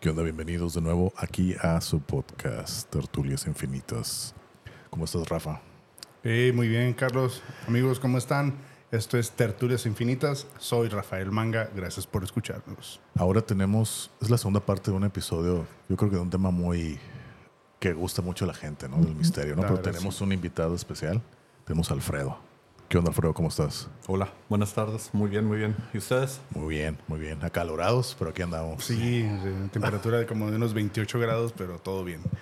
¿Qué onda? Bienvenidos de nuevo aquí a su podcast, Tertulias Infinitas. ¿Cómo estás, Rafa? Hey, muy bien, Carlos. Amigos, ¿cómo están? Esto es Tertulias Infinitas. Soy Rafael Manga. Gracias por escucharnos. Ahora tenemos, es la segunda parte de un episodio, yo creo que de un tema muy que gusta mucho a la gente, ¿no? Del misterio, ¿no? Pero tenemos un invitado especial. Tenemos a Alfredo. ¿Qué onda, Alfredo? ¿Cómo estás? Hola, buenas tardes. Muy bien, muy bien. ¿Y ustedes? Muy bien, muy bien. Acalorados, pero aquí andamos. Sí, temperatura de como de unos 28 grados, pero todo bien.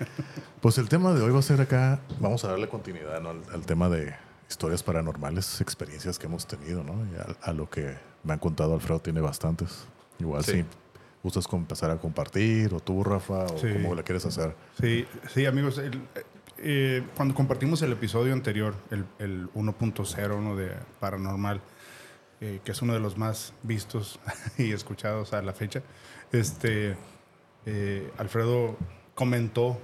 Pues el tema de hoy va a ser acá, vamos a darle continuidad ¿no? al, al tema de historias paranormales, experiencias que hemos tenido, ¿no? Y a, a lo que me han contado, Alfredo tiene bastantes. Igual Sí. si gustas empezar a compartir, o tú, Rafa, o Sí. cómo le quieres hacer. Sí, sí, amigos. el- eh, cuando compartimos el episodio anterior, el, el 1.0 ¿no? de Paranormal, eh, que es uno de los más vistos y escuchados a la fecha, este, eh, Alfredo comentó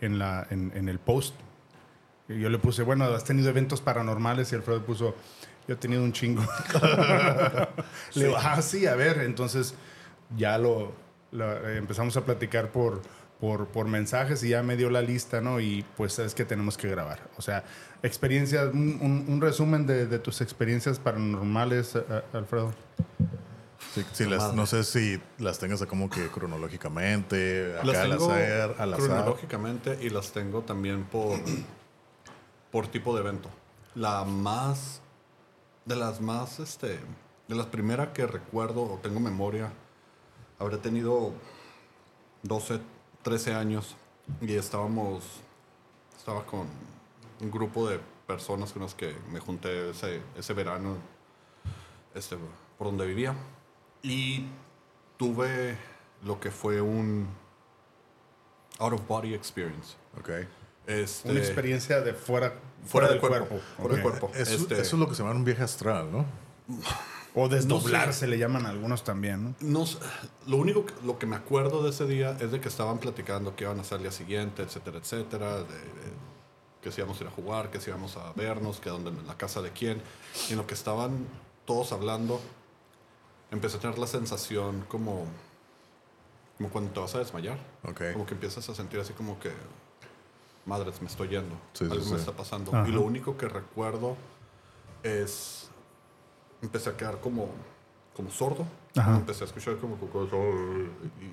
en, la, en, en el post. y Yo le puse, bueno, has tenido eventos paranormales y Alfredo puso, yo he tenido un chingo. Le digo, ah, sí, a ver, entonces ya lo, lo, eh, empezamos a platicar por, por, por mensajes y ya me dio la lista, ¿no? Y pues es que tenemos que grabar. O sea, experiencias, un, un- un resumen de, de tus experiencias paranormales, eh, eh, Alfredo. Sí, sí, las- Madre. no sé si las tengas como que cronológicamente, acá Las al tengo azar, al azar. cronológicamente y las tengo también por, por tipo de evento. La más, de las más, este, de las primeras que recuerdo o tengo memoria, habré tenido 12, 13 años y estábamos, estaba con un grupo de personas con las que me junté ese, ese verano este, por donde vivía. Y tuve lo que fue un out of body experience. Ok. Este, Una experiencia de fuera, fuera del del cuerpo. Fuera del cuerpo. Eso, Este, eso es lo que se llama un viaje astral, ¿no? O desdoblar, No sé. se le llaman algunos también, ¿no? no lo único que, lo que me acuerdo de ese día es de que estaban platicando que iban a hacer el día siguiente, etcétera, etcétera, de, de que si íbamos a ir a jugar, que si íbamos a vernos, que a dónde, en la casa de quién. Y en lo que estaban todos hablando, empecé a tener la sensación como, como cuando te vas a desmayar. Ok. Como que empiezas a sentir así como que, madres, me estoy yendo. Sí, sí, Algo sí. me está pasando. Ajá. Y lo único que recuerdo es, empecé a quedar como, como sordo. Ajá. Empecé a escuchar como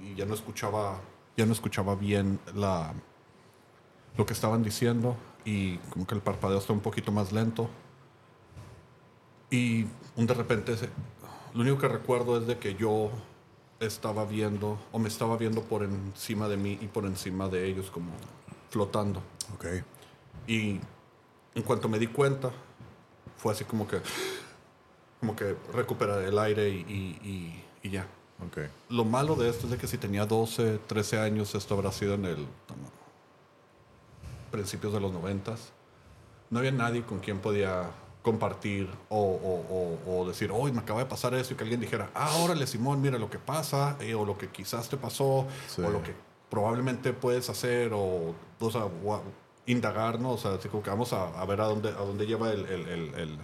y, ya no escuchaba, ya no escuchaba bien la, lo que estaban diciendo y como que el parpadeo estaba un poquito más lento. Y un de repente, lo único que recuerdo es de que yo estaba viendo, o me estaba viendo por encima de mí y por encima de ellos, como flotando. Ok. Y en cuanto me di cuenta, fue así como que, como que recuperé el aire y, y- y- y ya. Ok. Lo malo de esto es de que si tenía 12, 13 años, esto habrá sido en el principios de los 90. No había nadie con quien podía compartir o, o- o- o decir, hoy me acaba de pasar eso y que alguien dijera, ah, órale, Simón, mira lo que pasa, eh, o lo que quizás te pasó, Sí. o lo que probablemente puedes hacer, o, o sea, gua- indagar, ¿no? O sea, así como que vamos a, a ver a dónde, a dónde lleva el, el- el- el-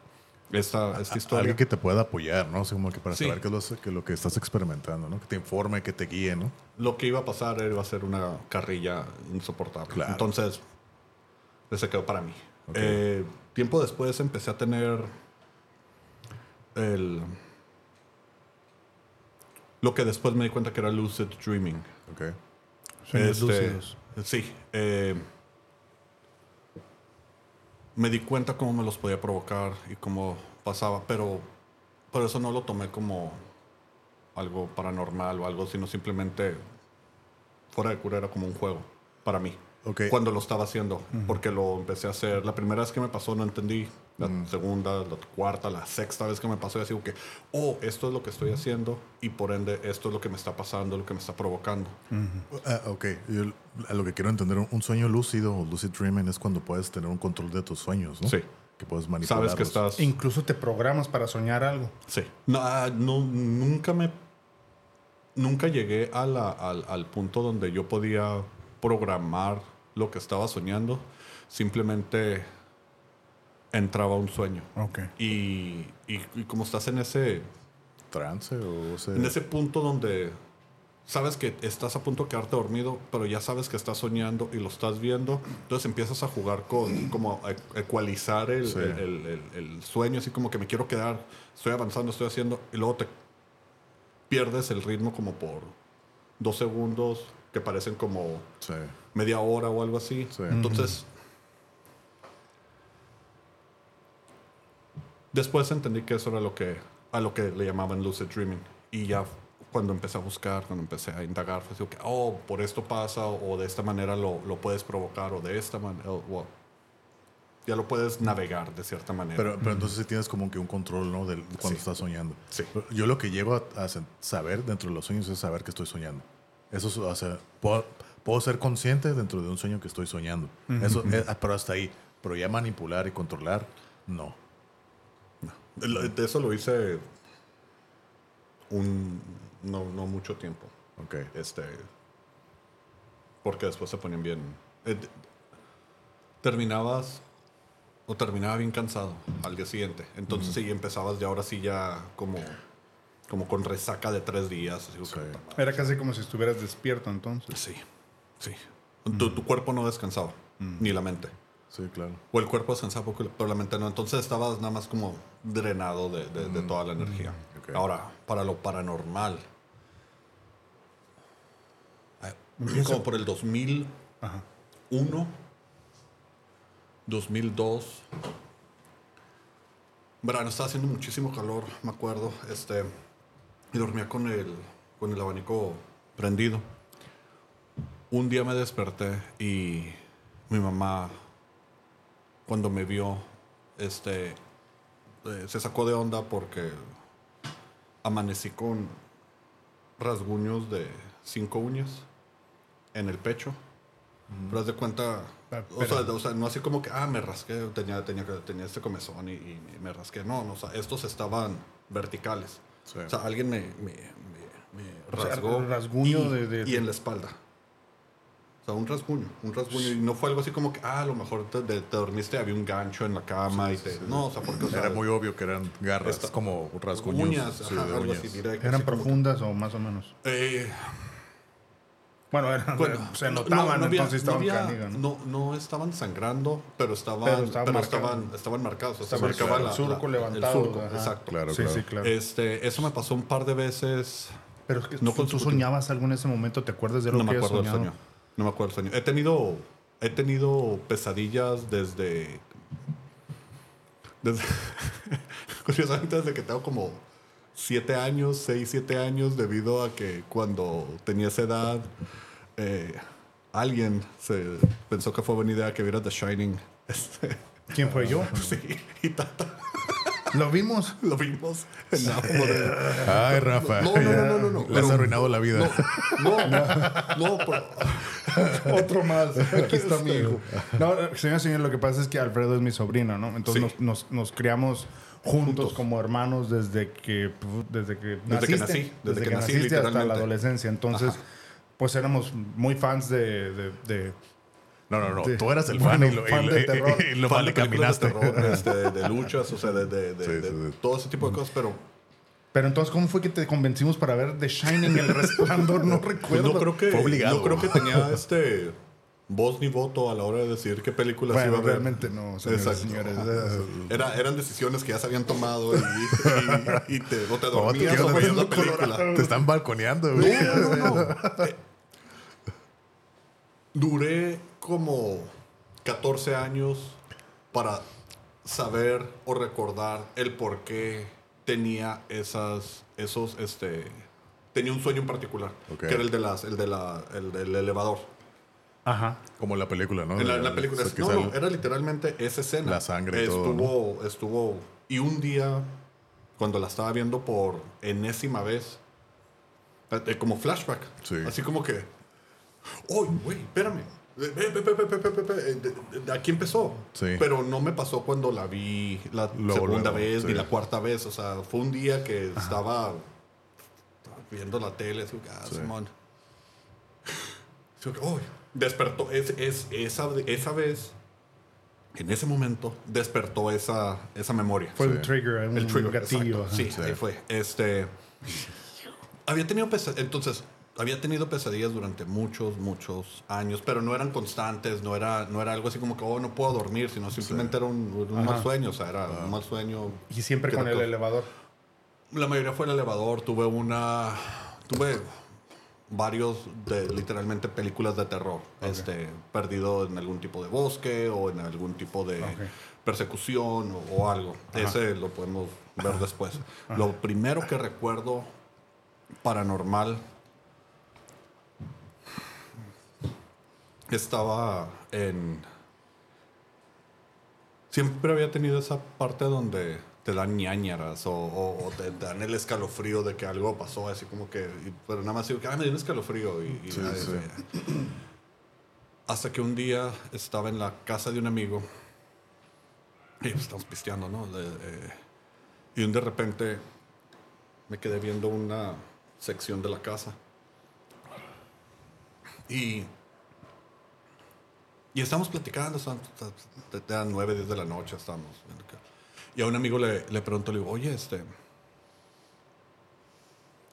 esta, esta historia. Alguien que te pueda apoyar, ¿no? Así como que para Sí. saber qué es, lo, que lo que estás experimentando, ¿no? Que te informe, que te guíe, ¿no? lo que iba a pasar iba a ser una carrilla insoportable. Claro. Entonces, se quedó para mí. Eh, tiempo después empecé a tener el... Lo que después me di cuenta que era lucid dreaming. Ok. Sueños Este, lúcidos. Sí. eh, me di cuenta cómo me los podía provocar y cómo pasaba, pero por eso no lo tomé como algo paranormal o algo, sino simplemente fuera de cura era como un juego para mí. Ok. Cuando lo estaba haciendo, porque lo empecé a hacer. La primera vez que me pasó no entendí. La segunda, la cuarta, la sexta vez que me pasó, y así como que, oh, esto es lo que estoy haciendo y por ende esto es lo que me está pasando, lo que me está provocando. Ah, ok. Yo, a lo que quiero entender, un sueño lúcido o lucid dreaming es cuando puedes tener un control de tus sueños, ¿no? Sí. Que puedes manipular. Sabes que estás... Incluso te programas para soñar algo. Sí. No, ah, no, nunca me... Nunca llegué a la- al, al punto donde yo podía programar lo que estaba soñando. Simplemente entraba un sueño. Ok. Y, y, y como estás en ese, Trance o... ese- en ese punto donde sabes que estás a punto de quedarte dormido, pero ya sabes que estás soñando y lo estás viendo. Entonces empiezas a jugar con, como a ecualizar el, Sí. el- el- el- el sueño, así como que me quiero quedar, estoy avanzando, estoy haciendo, y luego te pierdes el ritmo como por dos segundos, que parecen como Sí. media hora o algo así. Sí. Entonces, después entendí que eso era lo que, a lo que le llamaban lucid dreaming. Y ya cuando empecé a buscar, cuando empecé a indagar, fue así que, oh, por esto pasa, o de esta manera lo, lo puedes provocar, o de esta manera, o- ya lo puedes navegar de cierta manera. Pero, pero entonces sí tienes como que un control, ¿no? Del, cuando Sí. estás soñando. Sí. Yo lo que llego a, a saber dentro de los sueños es saber que estoy soñando. Eso, es, o sea, puedo, puedo ser consciente dentro de un sueño que estoy soñando. Eso, eh, pero hasta ahí. Pero ya manipular y controlar, no. Eso lo hice un, no, no mucho tiempo. Ok. Este. Porque después se ponían bien. eh, terminabas. O terminaba bien cansado al día siguiente. Entonces sí empezabas ya ahora sí ya como. Como con resaca de tres días. así. Era casi como si estuvieras despierto entonces. Sí. Sí. Tu, tu cuerpo no descansaba. Ni la mente. Sí, claro. O el cuerpo descansaba poco, pero la mente no. Entonces estabas nada más como drenado de, de- de toda la energía. ok. Ahora, para lo paranormal. Como por el 2001, Ajá. 2002. Verano, estaba haciendo muchísimo calor, me acuerdo. Este, y dormía con el, con el abanico prendido. Un día me desperté y mi mamá, cuando me vio, este, eh, se sacó de onda porque amanecí con rasguños de cinco uñas en el pecho. Pero haz de cuenta, Ah, o sea, pero- o sea, no así como que, ah, me rasqué, tenía, tenía, tenía este comezón y, y me rasqué. No, no, o sea, estos estaban verticales. Sí. O sea, alguien me, me, me- me O sea, rasgó. rasguño y, de- de- y en la espalda. Sea, un rasguño, un rasguño. Y no fue algo así como que, ah, a lo mejor te, te- te dormiste, había un gancho en la cama y te... No, o sea, porque... O sea, Era muy obvio que eran garras, Esta- como rasguños. uñas, sí, ajá, de algo uñas. así directo. ¿Eran así como que- profundas o más o menos? Eh, Bueno, eran, bueno, se no- notaban, no había- entonces estaban no, había- ¿no? no, no estaban sangrando, pero estaban, Pero pero estaban marcados. estaban, estaban marcados. O sea, Estaba se marcaba el la- surco la- levantado, El surco, ajá. exacto. Claro, sí, claro. sí, claro. Este, eso me pasó un par de veces. Pero es que no tú, soñabas algo en ese momento, ¿te acuerdas de lo No que me acuerdo del soñado? sueño. No me acuerdo del sueño. He tenido, he tenido pesadillas desde, desde curiosamente desde que tengo como siete años, seis, siete años, debido a que cuando tenía esa edad, eh, alguien se pensó que fue buena idea que viera The Shining. Este, ¿Quién fue yo? sí, y tata, ¿Lo vimos? lo vimos en. Ay, Rafa. No, no, no, no, no, no. Le has arruinado la vida. No, no, no, pero- Otro más. Aquí está mi hijo. No, señor, señor, lo que pasa es que Alfredo es mi sobrino, ¿no? Entonces Sí. nos, nos, nos criamos juntos, Juntos. como hermanos desde que, desde que Desde que naciste, nací, desde, desde que, que nací, naciste hasta la adolescencia. Entonces, Ajá. pues éramos muy fans de, de, de- No, no, no. Sí. Tú eras el Bueno, fan y lo, y fan lo- de y- terror. y lo fan mal de terror, este, de luchas, o sea, de, de- de- Sí, de sí, sí. todo ese tipo de cosas, pero Pero entonces, ¿cómo fue que te convencimos para ver The Shining, El Resplandor? No pues recuerdo. no creo que Fue obligado. no creo que tenía este voz ni voto a la hora de decidir qué películas iba a ver. realmente no, señores, señores. Eh, Era, eran decisiones que ya se habían tomado y, y- y te, o te te dormías quedas o veías la. Te están balconeando, güey. No, no, no, no. Eh, Duré como 14 años para saber o recordar el por qué tenía esas, esos, este, tenía un sueño en particular, Ok. que era el de las, el de la, el del elevador. Ajá. Como en la película, ¿no? En la, en la película, O sea, que no, no, era literalmente esa escena. La sangre y estuvo, todo, Estuvo, y un día, cuando la estaba viendo por enésima vez, eh, como flashback, Sí. así como que, ¡Uy, güey, espérame! De- aquí empezó. Sí. Pero no me pasó cuando la vi la Luego, segunda luego, vez sí. ni la cuarta vez. O sea, fue un día que estaba, estaba viendo la tele. Así, ah, Sí. Simón. Así uy, despertó. Es, es, esa, esa vez, en ese momento, despertó esa, esa memoria. Fue Sí. el trigger, un El trigger, gatillo. ajá. Sí. ahí fue. Este. Había tenido pesadillas. Entonces, había tenido pesadillas durante muchos, muchos años, pero no eran constantes, no era, no era algo así como que, oh, no puedo dormir, sino simplemente era un, un mal Ajá. sueño, o sea, era un mal sueño. Y siempre con el elevador. La mayoría fue el elevador, tuve una, tuve varios de literalmente películas de terror, este, perdido en algún tipo de bosque o en algún tipo de Ok. persecución o, o algo. Ese lo podemos ver después. Lo primero que recuerdo paranormal estaba en... Siempre había tenido esa parte donde te dan ñañaras o, o- o te dan el escalofrío de que algo pasó, así como que... y- pero nada más digo que ah, me dio un escalofrío y... y Sí, ya, sí. ya. Hasta que un día estaba en la casa de un amigo y pues, estamos pisteando, ¿no? De- eh, y de repente me quedé viendo una sección de la casa. Y, y estábamos platicando, son- eran 9, 10 de la noche, que- Y a un amigo le, le pregunto, le digo, oye, este...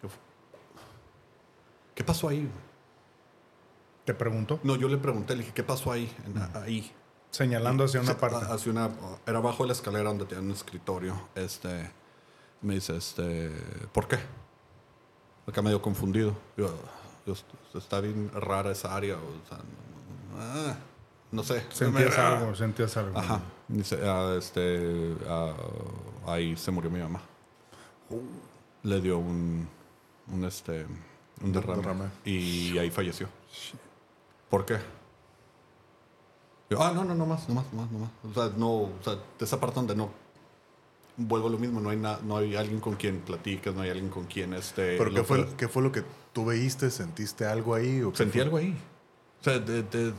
¿qué fu- ¿Qué pasó ahí? Te pregunto, No, yo le pregunté, le dije, ¿qué pasó ahí? En- ahí. señalando hacia una parte. Hacia una, era abajo de la escalera donde tenía un escritorio. Este, me dice, este, ¿por qué? Acá medio confundido. Yo, yo, está bien rara esa área. O sea, no, ah, no sé. Sentías Me- algo, sentías algo. Ajá. Dice, ah, este, ah, ahí se murió mi mamá. Le dio un, un, este, un derrame, derrame. Y ahí falleció. ¿Por qué? Yo, ah, no, no, no más, no más, no más, no más. O sea, no, o sea, de esa parte donde no vuelvo a lo mismo, no hay, na- no hay alguien con quien platiques, no hay alguien con quien este. ¿Pero qué fue, qué fue lo que tú veíste? ¿Sentiste algo ahí? O Sentí algo ahí. O sea, de, de-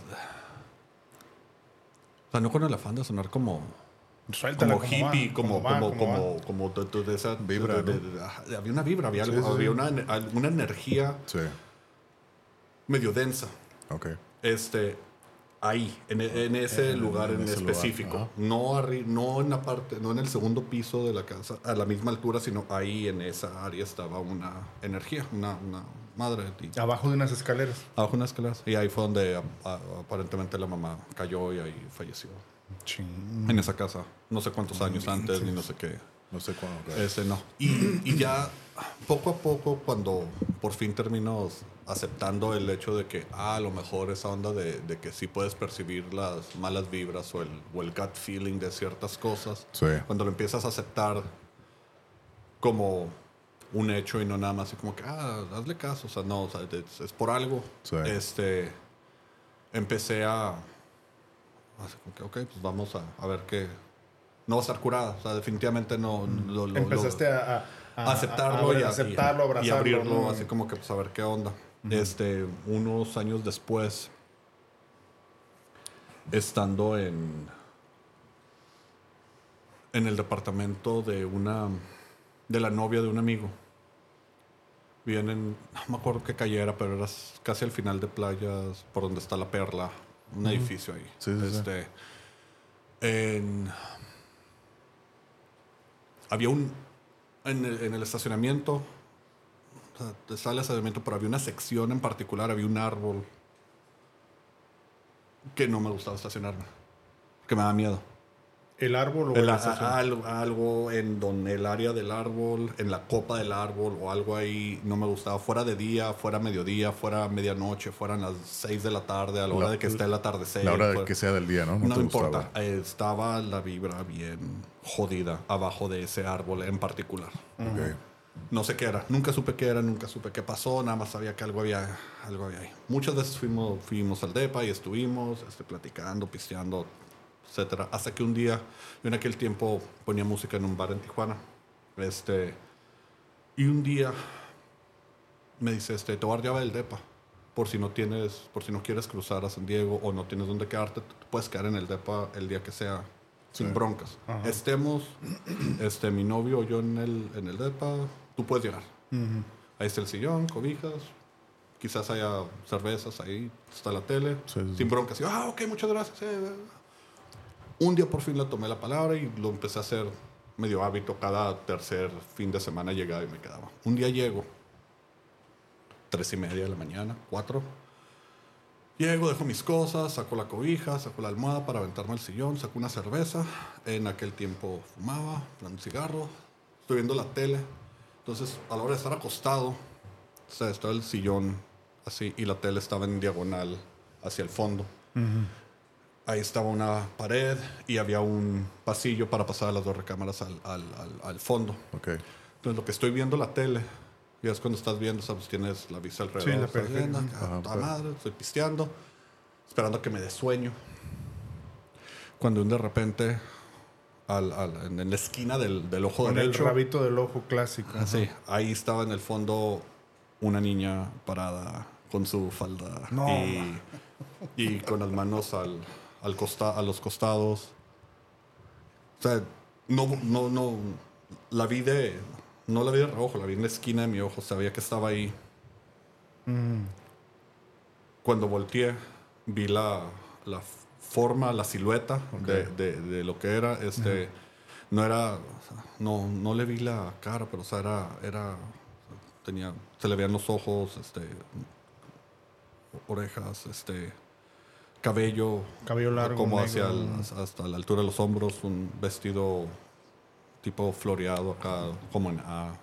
o sea, no con el afán de sonar como Suéltala como hippie, como, como, como como, como de, esa Vibra, de- ¿no? de- de- ajá, había una vibra, había, Sí, algo, sí, había sí. Una, una energía Sí, medio densa. ok. Este, ahí, en, en ese En- lugar en en, ese lugar, específico. no, arri- no en la parte, no en el segundo piso de la casa, a la misma altura, sino ahí en esa área estaba una energía, una, una madre. Y, Abajo de unas escaleras. abajo unas escaleras. Y ahí fue donde a- a- aparentemente la mamá cayó y ahí falleció. Ching. En esa casa. No sé cuántos años antes, ni no sé qué. No sé cuándo. Ese no. Y, y ya poco a poco, cuando por fin termino aceptando el hecho de que ah, a lo mejor esa onda de, de que sí puedes percibir las malas vibras o el, o el gut feeling de ciertas cosas, Sí. cuando lo empiezas a aceptar como un hecho y no nada más así como que, ah, hazle caso, o sea, no, o sea, es, es por algo. Sí. Este, empecé a, así como que, ok, pues vamos a, a ver qué, no va a estar curada, o sea, definitivamente no, lo, lo- Empezaste lo- a, a- aceptarlo, a- a y, a- aceptarlo, y- abrazarlo. y abrirlo, ¿no? así como que pues a ver qué onda. Este, unos años después, estando en en el departamento de una de la novia de un amigo. Vienen, no me acuerdo qué calle era, pero era casi al final de playas, por donde está la perla, un edificio ahí. Sí, sí, sí. este, en- había un en el, en el estacionamiento, o sea, está el estacionamiento, pero había una sección en particular, había un árbol que no me gustaba estacionarme, que me daba miedo. El árbol o la a- algo, algo en donde el área del árbol, en la copa del árbol o algo ahí no me gustaba. Fuera de día, fuera mediodía, fuera medianoche, fueran las 6 de la tarde, a la hora La- de que esté el atardecer. La hora de fuera- que sea del día, ¿no? no, te me gustaba. importa. Eh, Estaba la vibra bien jodida abajo de ese árbol en particular. No sé qué era. Nunca supe qué era, nunca supe qué pasó. Nada más sabía que algo había, algo había ahí. Muchas veces fuimos, fuimos al DEPA y estuvimos este, platicando, pisteando, etcétera. Hasta que un día, yo en aquel tiempo ponía música en un bar en Tijuana. Este, y un día me dice, este, te voy a dar llave del DEPA. Por si no tienes, por si no quieres cruzar a San Diego o no tienes dónde quedarte, te puedes quedar en el DEPA el día que sea sin broncas. Ajá. Estemos, este, mi novio o yo en el, en el DEPA, tú puedes llegar. Ujú. Ahí está el sillón, cobijas, quizás haya cervezas ahí, está la tele, Sí, sí, sí. sin broncas. Y yo, ah, ok, muchas gracias. eh, eh". Un día por fin le tomé la palabra y lo empecé a hacer medio hábito. Cada tercer fin de semana llegaba y me quedaba. Un día llego tres y media de la mañana, cuatro. Llego, dejo mis cosas, saco la cobija, saco la almohada para aventarme al sillón, saco una cerveza. En aquel tiempo fumaba, un cigarro, estoy viendo la tele. Entonces, a la hora de estar acostado, o sea, estaba el sillón así y la tele estaba en diagonal hacia el fondo. Ahí estaba una pared y había un pasillo para pasar a las dos recámaras al, al, al, al fondo. Ok. Entonces, lo que estoy viendo la tele, ya es cuando estás viendo, sabes, tienes la vista alrededor. Sí, la acá, Ajá, pero- madre, estoy pisteando, esperando a que me dé sueño. Cuando de repente, al, al- en, en la esquina del, del ojo Con el derecho, rabito del ojo clásico. así, ahí estaba en el fondo una niña parada con su falda No, y, y con las manos al, al costa, a los costados. O sea, no, no, no, la vi de, no la vi de reojo, la vi en la esquina de mi ojo, sabía que estaba ahí. Cuando volteé, vi la, la forma, la silueta de, de- de lo que era, este, no era, no, no le vi la cara, pero o sea, era, era, tenía, se le veían los ojos, este, orejas, este, cabello, Cabello largo, como hacia el- hasta la altura de los hombros, un vestido tipo floreado acá, como en A,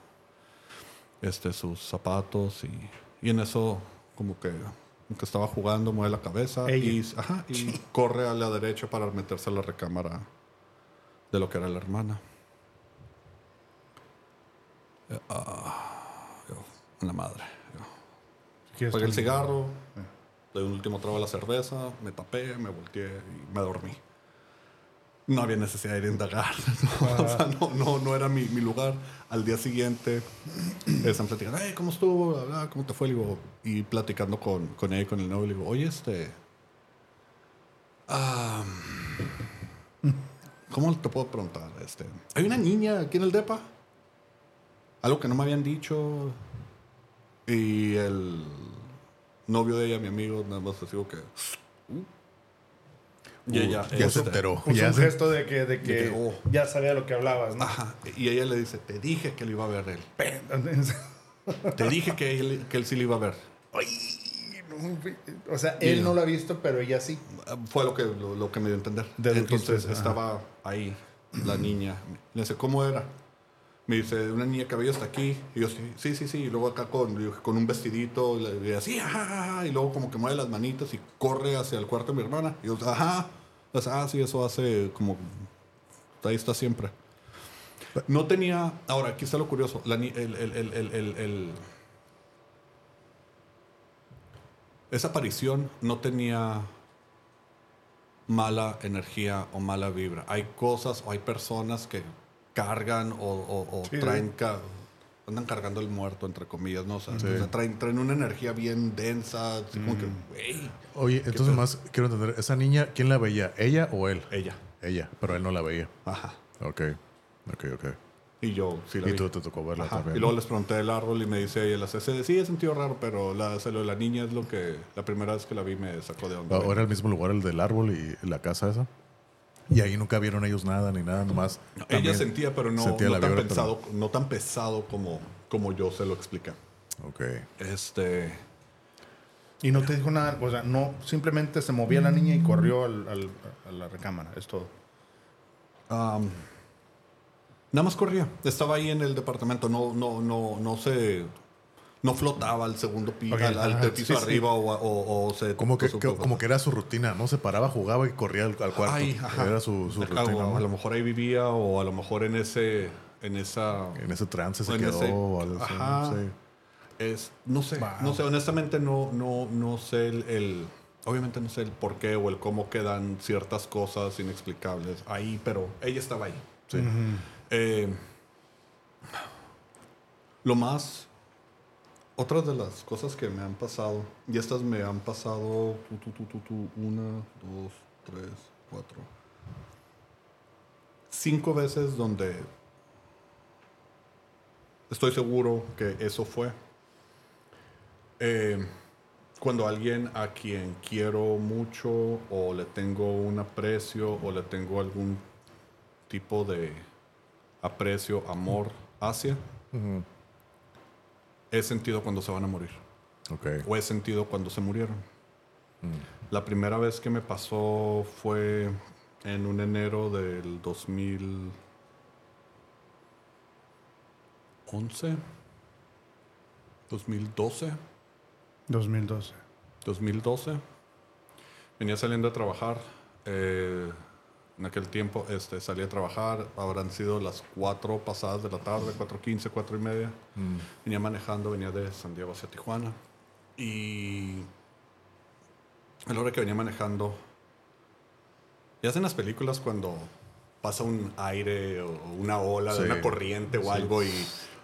este, sus zapatos y, y en eso como que, como que estaba jugando, mueve la cabeza Ella. y, ajá, y corre a la derecha para meterse a la recámara de lo que era la hermana. Eh, yo, la madre. yo. ¿Quieres Apagué el cigarro, le di un último trago a la cerveza, me tapé, me volteé y me dormí. No había necesidad de ir a indagar. ¿no? O sea, no, no, no era mi, mi lugar. Al día siguiente, están platicando, "Hey, ¿cómo estuvo? Bla, bla, ¿Cómo te fue? Digo, y platicando con, con y con el novio, le digo, oye, este... ah, ¿Cómo te puedo preguntar? Este, ¿Hay una niña aquí en el DEPA? Algo que no me habían dicho. Y el novio de ella, mi amigo, nada más así como que. "Uh". Y ella. ya se este, enteró. Puso Ya un se- gesto de que, de que que, oh. ya sabía lo que hablabas, ¿no? Ajá. Y ella le dice: Te dije que lo iba a ver él. Te dije que él, que él sí lo iba a ver. Ay, no, o sea, él no lo ha visto, pero ella sí. Fue lo que, lo, lo que me dio a entender. Entonces estaba ahí la niña. Le dice, ¿cómo era? Me dice, una niña cabello hasta aquí. Y yo, sí, sí, sí. Y luego acá con, con un vestidito. Y así, ajá. Y luego como que mueve las manitas y corre hacia el cuarto de mi hermana. Y yo, ajá. Sea, ah, sí, eso hace como... Ahí está siempre. No tenía... Ahora, aquí está lo curioso. La el- el- el- esa aparición no tenía mala energía o mala vibra. Hay cosas o hay personas que cargan o, o- o Sí. traen... ca- andan cargando el muerto, entre comillas, ¿no? O sea, o sea, traen, traen una energía bien densa, así como que, güey, Oye, entonces más quiero entender, ¿esa niña quién la veía? ¿Ella o él? ella. Ella, pero él no la veía. Ajá. Ok, ok, ok. Y yo sí la Y vi. tú te tocó verla Ajá. también. Y luego les pregunté del árbol y me dice ella, la CC, sí, he sentido raro, pero la, lo de la niña es lo que la primera vez que la vi me sacó de onda. ¿O era el mismo lugar el del árbol y la casa esa? Y ahí nunca vieron ellos nada ni nada, nomás. ella también sentía, pero no, sentía no la tan vibra, pero- pensado, no tan pesado como, como yo se lo expliqué. Ok. Este, Y no te dijo nada, o sea, no, simplemente se movía la niña y corrió al- al- a la recámara, es todo. Nada más corría. Estaba ahí en el departamento. No, no, no, no se. No flotaba al segundo piso, al, piso sí, sí. arriba o, o- o se. Como que, como que era su rutina, ¿no? Se paraba, jugaba y corría al, al cuarto. Ay, ajá. Era su, rutina. ¿no? A lo mejor ahí vivía o a lo mejor en ese. En esa. En ese trance se en quedó ese- o algo así. sí. Es, no sé, Wow. no sé, honestamente no, no, no sé el, el- obviamente no sé el por qué o el cómo quedan ciertas cosas inexplicables ahí, pero ella estaba ahí. Sí. Eh, lo más, otras de las cosas que me han pasado, y estas me han pasado, tu, tu, tu, una, dos, tres, cuatro, cinco veces donde estoy seguro que eso fue. Eh, cuando alguien a quien quiero mucho o le tengo un aprecio o le tengo algún tipo de aprecio, amor hacia. He sentido cuando se van a morir. Ok. o he sentido cuando se murieron. Mm. La primera vez que me pasó fue en un enero del 2011. 2012. 2012. 2012. Venía saliendo a trabajar. eh, en aquel tiempo este, salí a trabajar. Habrán sido las 4 pasadas de la tarde, 4.15, 4 y media. Mm. Venía manejando, venía de San Diego hacia Tijuana. Y a la hora que venía manejando, ya hacen las películas cuando pasa un aire o una ola Sí. de una corriente o Sí. algo y,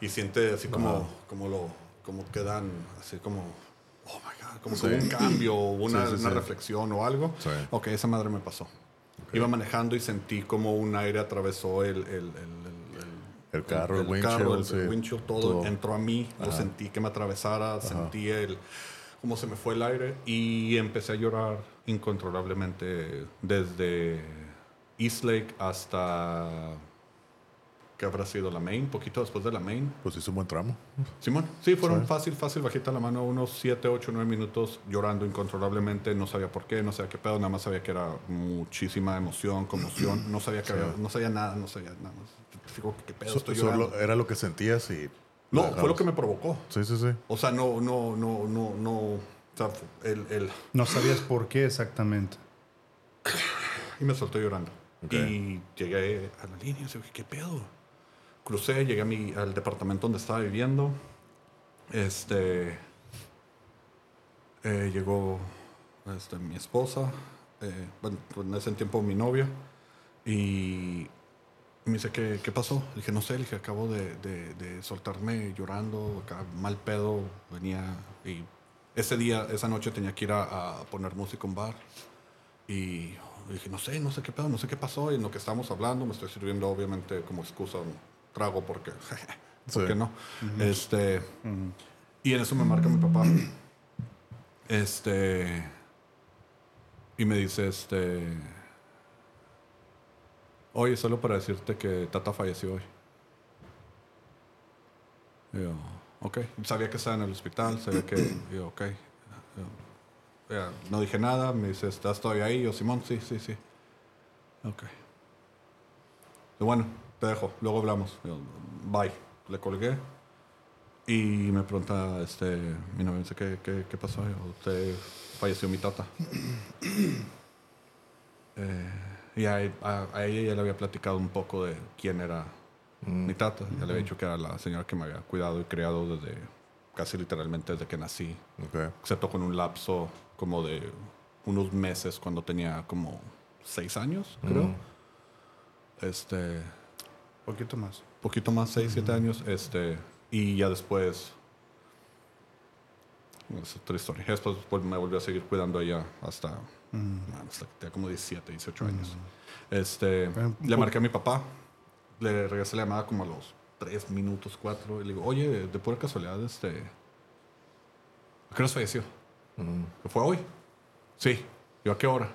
y siente así como, Ajá. como lo como quedan así como oh my god como Sí. un cambio o una, Sí, sí, una reflexión o algo ok esa madre me pasó iba manejando y sentí como un aire atravesó el, el, el- el- carro, el, windshield, el sí. windshield, todo, Todo. entró a mí, lo sentí que me atravesara, sentí el cómo se me fue el aire y empecé a llorar incontrolablemente desde East Lake hasta que habrá sido la main, poquito después de la main. Pues hizo un buen tramo. Simón, sí, fueron fácil, fácil, bajita la mano, unos 7, 8, 9 minutos llorando incontrolablemente, no sabía por qué, no sabía qué pedo, nada más sabía que era muchísima emoción, conmoción, no sabía que Sí. había- no sabía nada, no sabía nada más. Digo, ¿qué pedo? So- Estoy solo llorando. era lo que sentías y... No, fue lo que me provocó. Sí, sí, sí. O sea, no, no, no, no, no. O sea, el, el, No sabías por qué exactamente. y me soltó llorando. Y llegué a la línea y dije, ¿qué pedo? Crucé, llegué a mi, al departamento donde estaba viviendo. Este. eh, llegó este, mi esposa, eh, bueno, en ese tiempo mi novia, y me dice, ¿qué, qué pasó? Le dije, no sé, le dije, acabo de, soltarme llorando, mal pedo, venía, y ese día, esa noche tenía que ir a, poner música en bar, y dije, no sé, no sé qué pedo, no sé qué pasó, y en lo que estábamos hablando, me estoy sirviendo, obviamente, como excusa un trago, porque, ¿por Sí. qué no? Este, y en eso me marca mi papá. Este. Y me dice, este. Oye, solo para decirte que Tata falleció hoy. Y yo, ok. Sabía que estaba en el hospital, sabía que. y yo, ok. Yo, ya, no dije nada, me dice, ¿estás todavía ahí? Yo, Simón, sí, sí, sí. Ok. Y bueno, te dejo, luego hablamos. Yo, bye. Le colgué. Y me pregunta, este, mi novia, dice, ¿qué, qué, qué pasó? Yo, usted falleció mi tata. Eh, y a, a- a ella ya le había platicado un poco de quién era mi tata. Ya le había dicho que era la señora que me había cuidado y criado desde, casi literalmente desde que nací. Ok. Excepto con un lapso como de unos meses cuando tenía como seis años, creo. Mm. Este, poquito más. poquito más, 6, 7 años, este, y ya después, es otra historia, después me volvió a seguir cuidando ella hasta, man, hasta que tenía como 17, 18 años. Este, le marqué a mi papá, le regresé la llamada como a los 3 minutos, 4, y le digo, oye, de pura casualidad, este, ¿a qué hora falleció? Mm. ¿Que fue hoy? Sí. ¿Yo a qué hora?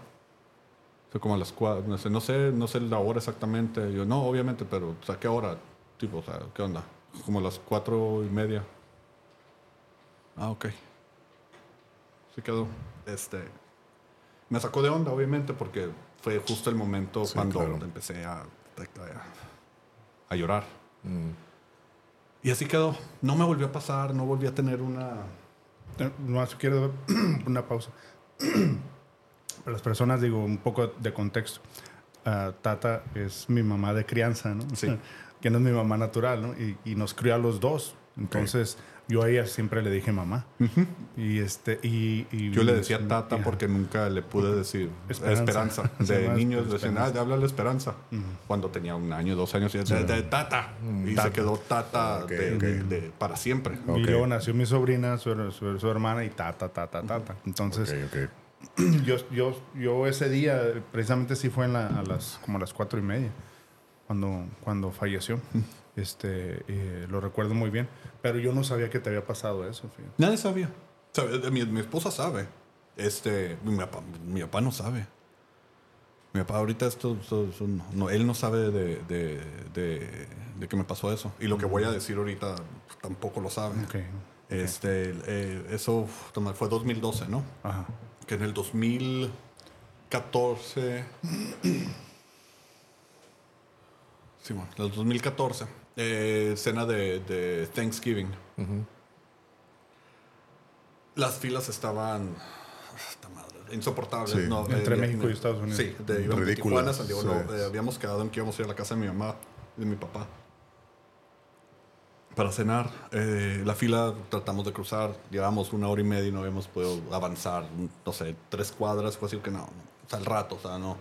Fue como a las cuatro, no sé, no sé, no sé la hora exactamente. Yo, no, obviamente, pero o sea, ¿a qué hora? Tipo, o sea, ¿qué onda? Como a las cuatro y media. Ah, ok. Se quedó. Este. Me sacó de onda, obviamente, porque fue justo el momento Sí, cuando claro. empecé a, a, a llorar. Mm. Y así quedó. No me volvió a pasar, no volví a tener una. No, si quiero una pausa. Las personas, digo, un poco de contexto. Ah, Tata es mi mamá de crianza, ¿no? Sí. que no es mi mamá natural, ¿no? Y, y nos crió a los dos. Entonces, yo a ella siempre le dije mamá. Y este, y, y- Yo le decía tata porque nunca le pude decir Esperanza. esperanza. De niños decían, ah, esperanza. de habla la esperanza. Cuando tenía un año, dos años, y decía, de, de tata. Y Tata. se quedó tata de- de- para siempre. Y luego nació mi sobrina, su, su- su hermana y tata, tata, tata. Entonces. yo, yo, yo ese día, precisamente sí fue en la- a las, como a las cuatro y media, cuando, cuando falleció. Este, eh, lo recuerdo muy bien. Pero yo no sabía que te había pasado eso. fíjate. Nadie sabía. Sabe, Mi, mi esposa sabe. Este, mi papá, mi papá no sabe. Mi papá ahorita esto, esto- esto no, él no sabe de, de, de- de que me pasó eso. Y lo que voy a decir ahorita tampoco lo sabe. Ok. Este, eh, eso fue 2012, ¿no? Ajá. Que en el 2014... Sí, bueno, en el 2014, eh, cena de, de Thanksgiving. Las filas estaban esta madre, insoportables. Sí. ¿no? Entre Eh, México y Estados Unidos. Sí, de, Ridículas, Tijuana a San Diego. sí. no, eh, habíamos quedado en que íbamos a ir a la casa de mi mamá y de mi papá para cenar. Eh, la fila tratamos de cruzar, llevamos una hora y media y no habíamos podido avanzar, no sé, tres cuadras, fue así que no, o sea, rato, o sea, no.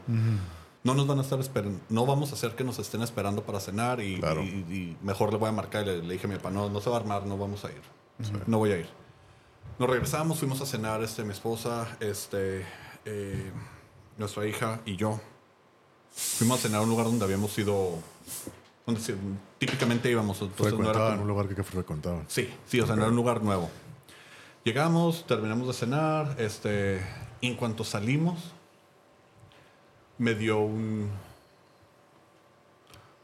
No nos van a estar esperando, no vamos a hacer que nos estén esperando para cenar y, Claro. y- y mejor le voy a marcar y le, le dije a mi papá, no, no se va a armar, no vamos a ir, no voy a ir. Nos regresamos, fuimos a cenar, este, mi esposa, este, eh, nuestra hija y yo. Fuimos a cenar a un lugar donde habíamos ido, típicamente íbamos. No Frecuentaban un lugar que frecuentaban. Sí, sí, o sea, no era un lugar nuevo. Llegamos, terminamos de cenar, este, y en cuanto salimos, me dio un,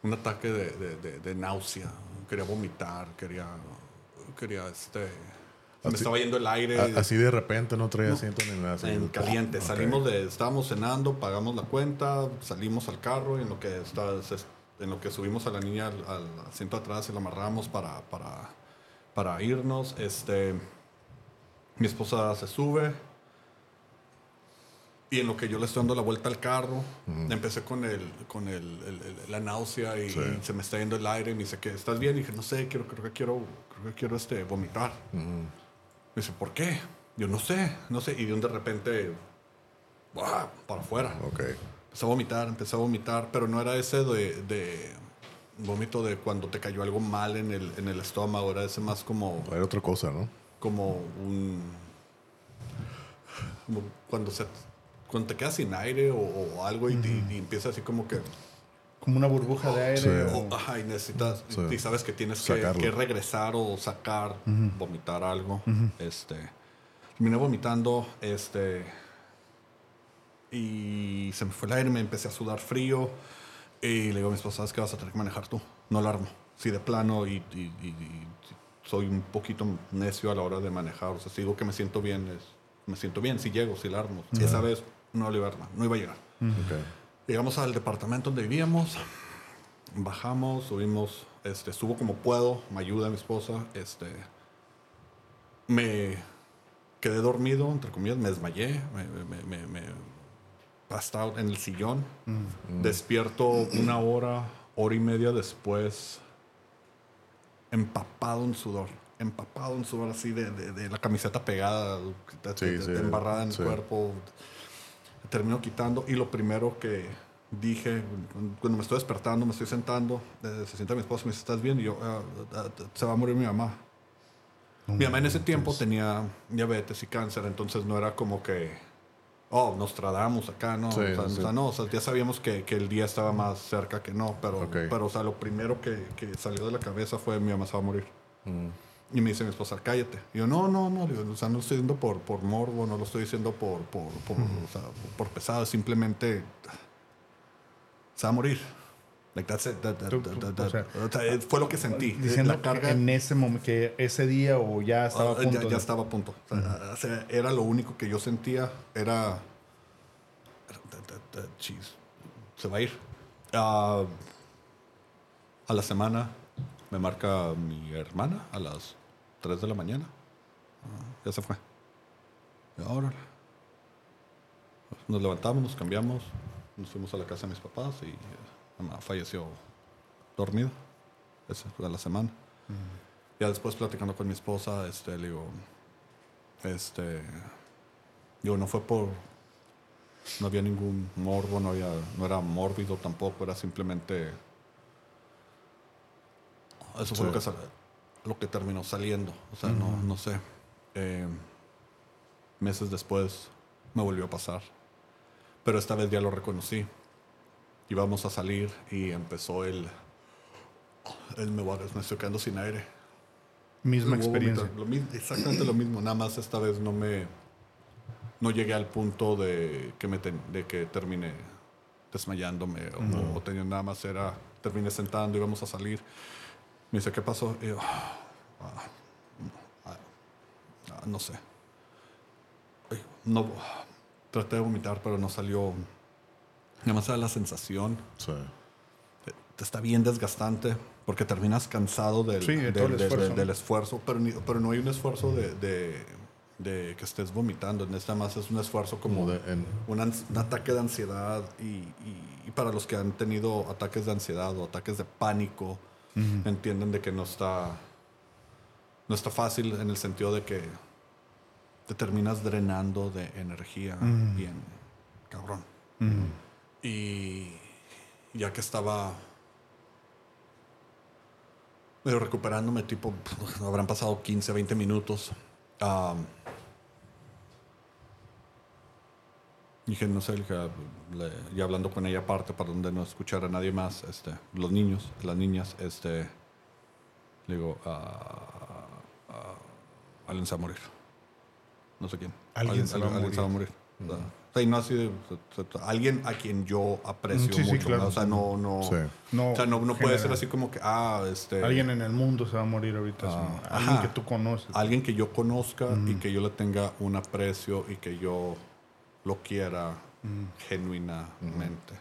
un ataque de, de- de- de náusea. Quería vomitar, quería, quería, este, se me Así- estaba yendo el aire. A- Así de repente no traía asiento ni nada. En caliente. Salimos de, estábamos cenando, pagamos la cuenta, salimos al carro y en lo que está, se- en lo que subimos a la niña al, al asiento atrás y la amarramos para, para, para irnos. Este, mi esposa se sube y en lo que yo le estoy dando la vuelta al carro, empecé con el, con el, el- el- la náusea y, Sí. se me está yendo el aire y me dice que estás bien y dije no sé, quiero, creo que quiero, creo que quiero este, vomitar. Me dice, ¿por qué? Yo no sé, no sé. Y de un de repente, ¡buah! para afuera. Ok. Empecé a vomitar, empecé a vomitar, pero no era ese de, de vómito de cuando te cayó algo mal en el, en el estómago, era ese más como, Era otra cosa, ¿no? como un... como cuando, se, cuando te quedas sin aire o, o algo y, y- y empieza así como que... Como una burbuja de aire. Sí. o- ajá, y necesitas, Sí. y sabes que tienes que, regresar o sacar, vomitar algo. Este, terminé vomitando, este, y se me fue el aire, me empecé a sudar frío, y le digo a mi esposa, ¿sabes qué vas a tener que manejar tú? No la armo. Sí, de plano, y, y- y- y soy un poquito necio a la hora de manejar. O sea, si digo que me siento bien, es, me siento bien, si llego, si la armo. Esa vez no le iba a armar, no iba a llegar. Llegamos al departamento donde vivíamos, bajamos, subimos, este, subo como puedo, me ayuda mi esposa, este, me quedé dormido, entre comillas, me desmayé, me, me, me, me passed out en el sillón, despierto una hora, hora y media después, empapado en sudor, empapado en sudor así de, de- de la camiseta pegada, de- Sí, sí, embarrada en sí. el cuerpo, termino quitando y lo primero que dije cuando me estoy despertando me estoy sentando eh, se sienta mi esposa y me dice estás bien y yo "Ah, ah, se va a morir mi mamá mi mamá en ese tiempo tenía diabetes y cáncer entonces no era como que oh nos tradamos acá no Sí, o, sea, sí. o sea, no o sea, ya sabíamos que, que el día estaba más cerca que no pero Ok. pero o sea lo primero que, que salió de la cabeza fue mi mamá se va a morir Mm. y me dice mi esposa, cállate. Y yo, no, no, no, o sea, no lo estoy diciendo por, por morbo, no lo estoy diciendo por, por, por, o sea, por pesado, simplemente se va a morir. Like, that's it, that- that- that- o sea, eh, fue lo que sentí. Diciendo la carga que en ese momento, que ese día o ya estaba a ah, punto. ya, ya estaba a punto. O sea, o sea, era lo único que yo sentía, era... jeez, se va a ir. Ah, a la semana me marca mi hermana a las 3 de la mañana. Ah, ya se fue. Y ahora nos levantamos, nos cambiamos, nos fuimos a la casa de mis papás y eh, falleció dormida. Esa fue la semana. Ya después platicando con mi esposa, este, le digo, este, digo, no fue por, no había ningún morbo, no había, no era mórbido tampoco, era simplemente, eso fue lo que, lo que terminó saliendo, o sea, no, no sé. Eh, meses después me volvió a pasar, pero esta vez ya lo reconocí. Íbamos a salir y empezó el, el me, voy me estoy quedando sin aire. Misma experiencia. lo exactamente lo mismo. Nada más esta vez no me. No llegué al punto de que, me ten- de que terminé desmayándome o, o tenía nada más. Era. Terminé sentando, íbamos a salir. Me dice, ¿qué pasó? Y yo, "Ah, ah, ah, no sé. No, traté de vomitar, pero no salió. Nada más la sensación. Sí. Te está bien desgastante porque terminas cansado del, Sí, de del- el esfuerzo, del- ¿no? del esfuerzo, pero, ni- pero no hay un esfuerzo de, de- de que estés vomitando. En esta más es un esfuerzo como, Como de- en- un, ataque de ansiedad y, y- y para los que han tenido ataques de ansiedad o ataques de pánico, entienden de que no está, no está fácil en el sentido de que te terminas drenando de energía bien cabrón. Y ya que estaba medio recuperándome, tipo, habrán pasado 15, 20 minutos. dije, no sé, ya hablando con ella aparte para donde no escuchara a nadie más, este, los niños, las niñas, este, le digo, ah, ah, alguien se va a morir. No sé quién. Alguien se va a alguien se va a morir. O sea, y no así de- alguien a quien yo aprecio sí, mucho. claro. ¿no? O sea, no, no, Sí. No, o sea, no, no puede ser así como que, ah, este, Alguien en el mundo se va a morir ahorita. Ah, sino alguien ajá. que tú conoces. alguien que yo conozca y que yo le tenga un aprecio y que yo lo quiera genuinamente.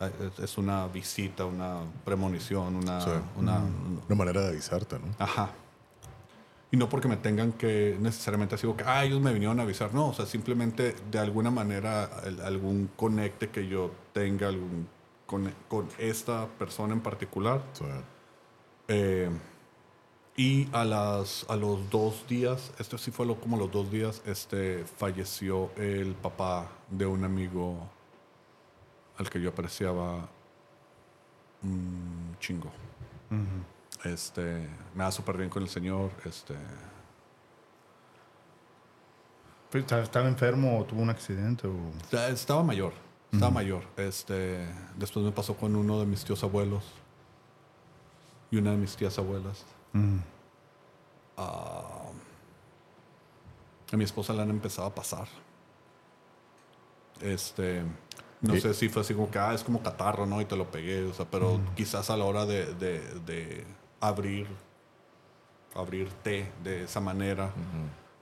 Es, es una visita, una premonición, una, Sí. una, Una manera de avisarte, ¿no? Ajá. Y no porque me tengan que necesariamente así que, ah, ellos me vinieron a avisar. No, o sea, simplemente de alguna manera algún conecte que yo tenga algún con, con esta persona en particular. Sí. Eh, y a, las, a los dos días, esto sí fue lo, como los dos días, este, falleció el papá de un amigo al que yo apreciaba un chingo. Este, me da súper bien con el señor. Este, ¿Estaba enfermo o tuvo un accidente? O... estaba mayor, estaba mayor. Este, después me pasó con uno de mis tíos abuelos y una de mis tías abuelas. Ah, a mi esposa le han empezado a pasar. Este, no sé si fue así como que, ah, es como catarro, ¿no? Y te lo pegué, o sea, pero quizás a la hora de, de- de abrir, abrir té de esa manera,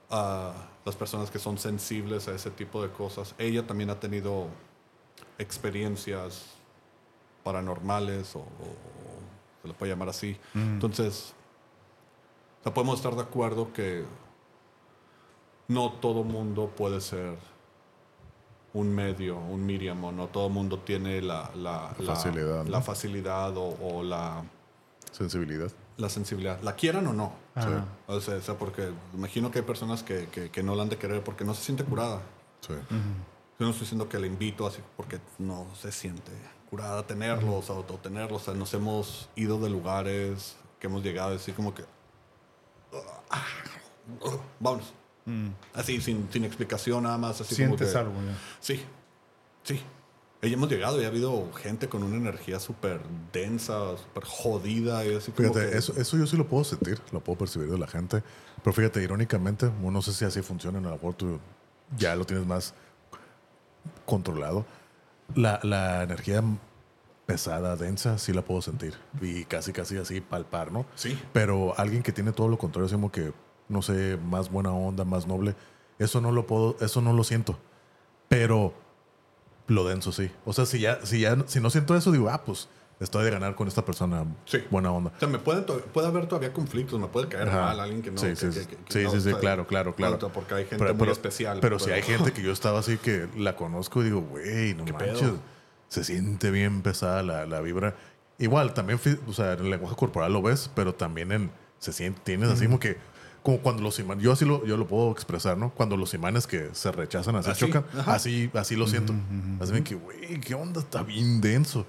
a las personas que son sensibles a ese tipo de cosas, ella también ha tenido experiencias paranormales o, o se le puede llamar así. Entonces, o sea, podemos estar de acuerdo que no todo mundo puede ser un medio, un Miriam, o no todo mundo tiene la, la, La facilidad, ¿no? la facilidad o, o la, Sensibilidad. la sensibilidad. La quieran o no. Ajá. O sea, o sea, porque imagino que hay personas que, que, que no la han de querer porque no se siente curada. Sí. Yo no estoy diciendo que la invito así porque no se siente curada tenerlos o, o tenerlos. O sea, nos hemos ido de lugares que hemos llegado así como que... "Ah, vámonos. Así, sin, sin explicación nada más. Así como Sientes que- algo ya. Sí, sí. Hemos llegado y ha habido gente con una energía súper densa, súper jodida. Y así como Fíjate, que- eso, eso yo sí lo puedo sentir, lo puedo percibir de la gente. Pero fíjate, irónicamente, no sé si así funciona, a lo mejor tú ya lo tienes más controlado. La, la energía pesada, densa, sí la puedo sentir. Y casi, casi así palpar, ¿no? Sí. Pero alguien que tiene todo lo contrario, así como que, no sé, más buena onda, más noble, eso no lo puedo, eso no lo siento. Pero lo denso sí. O sea, si ya, si ya, si no siento eso, digo, ah, pues estoy de ganar con esta persona Sí. buena onda. O sea, me puede, puede haber todavía conflictos, me puede caer Ajá. mal alguien que no. Sí, que- sí, que- sí. que- Sí, no, sí, sí, o sea, claro, claro, claro. Porque hay gente Pero, muy pero- especial. Pero si hay gente que yo estaba así que la conozco y digo, güey, no ¿Qué manches. pedo? Se siente bien pesada la, la vibra. Igual, también, o sea, en el lenguaje corporal lo ves, pero también en, se siente, tienes así como que, como cuando los imanes, yo así lo, yo lo puedo expresar, ¿no? Cuando los imanes que se rechazan, así, Así, chocan, ajá. así, así lo siento. Así de que, güey, ¿qué onda? Está bien denso.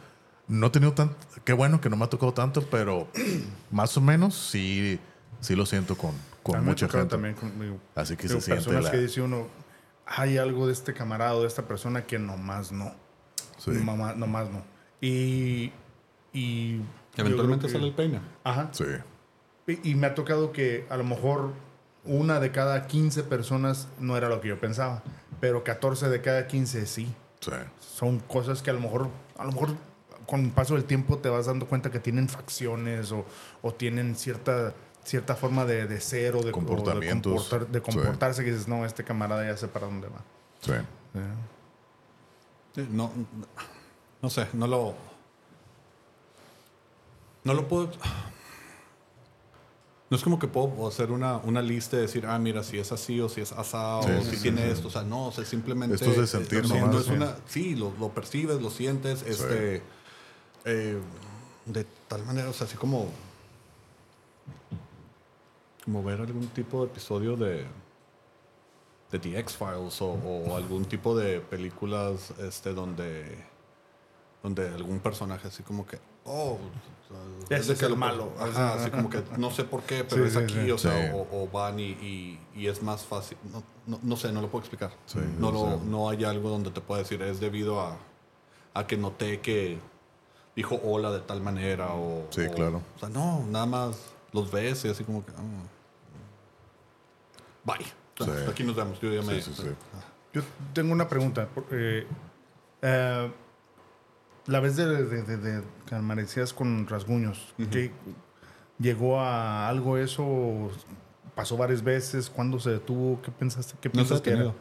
No he tenido tan, qué bueno que no me ha tocado tanto, pero más o menos sí, sí lo siento con, con mucha gente. también conmigo. Así que Digo, se siente personas la... que dice uno, hay algo de este camarado, de esta persona que nomás no. Sí. Nomás, nomás no. Y. y Eventualmente que- sale el peine. Ajá. Sí. Y, me ha tocado que a lo mejor una de cada 15 personas no era lo que yo pensaba, pero 14 de cada 15 sí. Sí. Son cosas que a lo mejor, a lo mejor con el paso del tiempo te vas dando cuenta que tienen facciones o, o tienen cierta cierta forma de, de ser o de, o de Comportamientos. comportar- de Sí. comportarse que dices, no, este camarada ya sé para dónde va. Sí. Sí, No, no sé, no lo. No lo puedo. No es como que puedo hacer una, una lista y decir, ah, mira, si es así o si es asado Sí, o si sí, tiene sí. esto. O sea, no, o sea, simplemente. Esto es de sentir nomás, no es una- sí, lo, lo percibes, lo sientes, este. eh, de tal manera, o sea, así como. Como ver algún tipo de episodio de. de The X-Files o, o algún tipo de películas este, donde. donde algún personaje así como que. Oh, Ese de es que el lo- malo. Ajá, así como que no sé por qué, pero Sí, es aquí, sí. o sea, Sí. o, o van y, y, y es más fácil. No, no, no sé, no lo puedo explicar. Sí, no, lo, no hay algo donde te pueda decir, es debido a, a que noté que dijo hola de tal manera o... Sí, o- claro. O sea, no, nada más los ves y así como que... ah. Bye. O sea, Sí. Aquí nos vemos. Yo ya me... Sí, sí, sí. Yo tengo una pregunta. eh, eh, la vez de, de, de, de que amanecías con rasguños, ¿qué- ¿llegó a algo eso? ¿Pasó varias veces? ¿Cuándo se detuvo? ¿Qué pensaste? ¿Qué No se ha que era? tenido.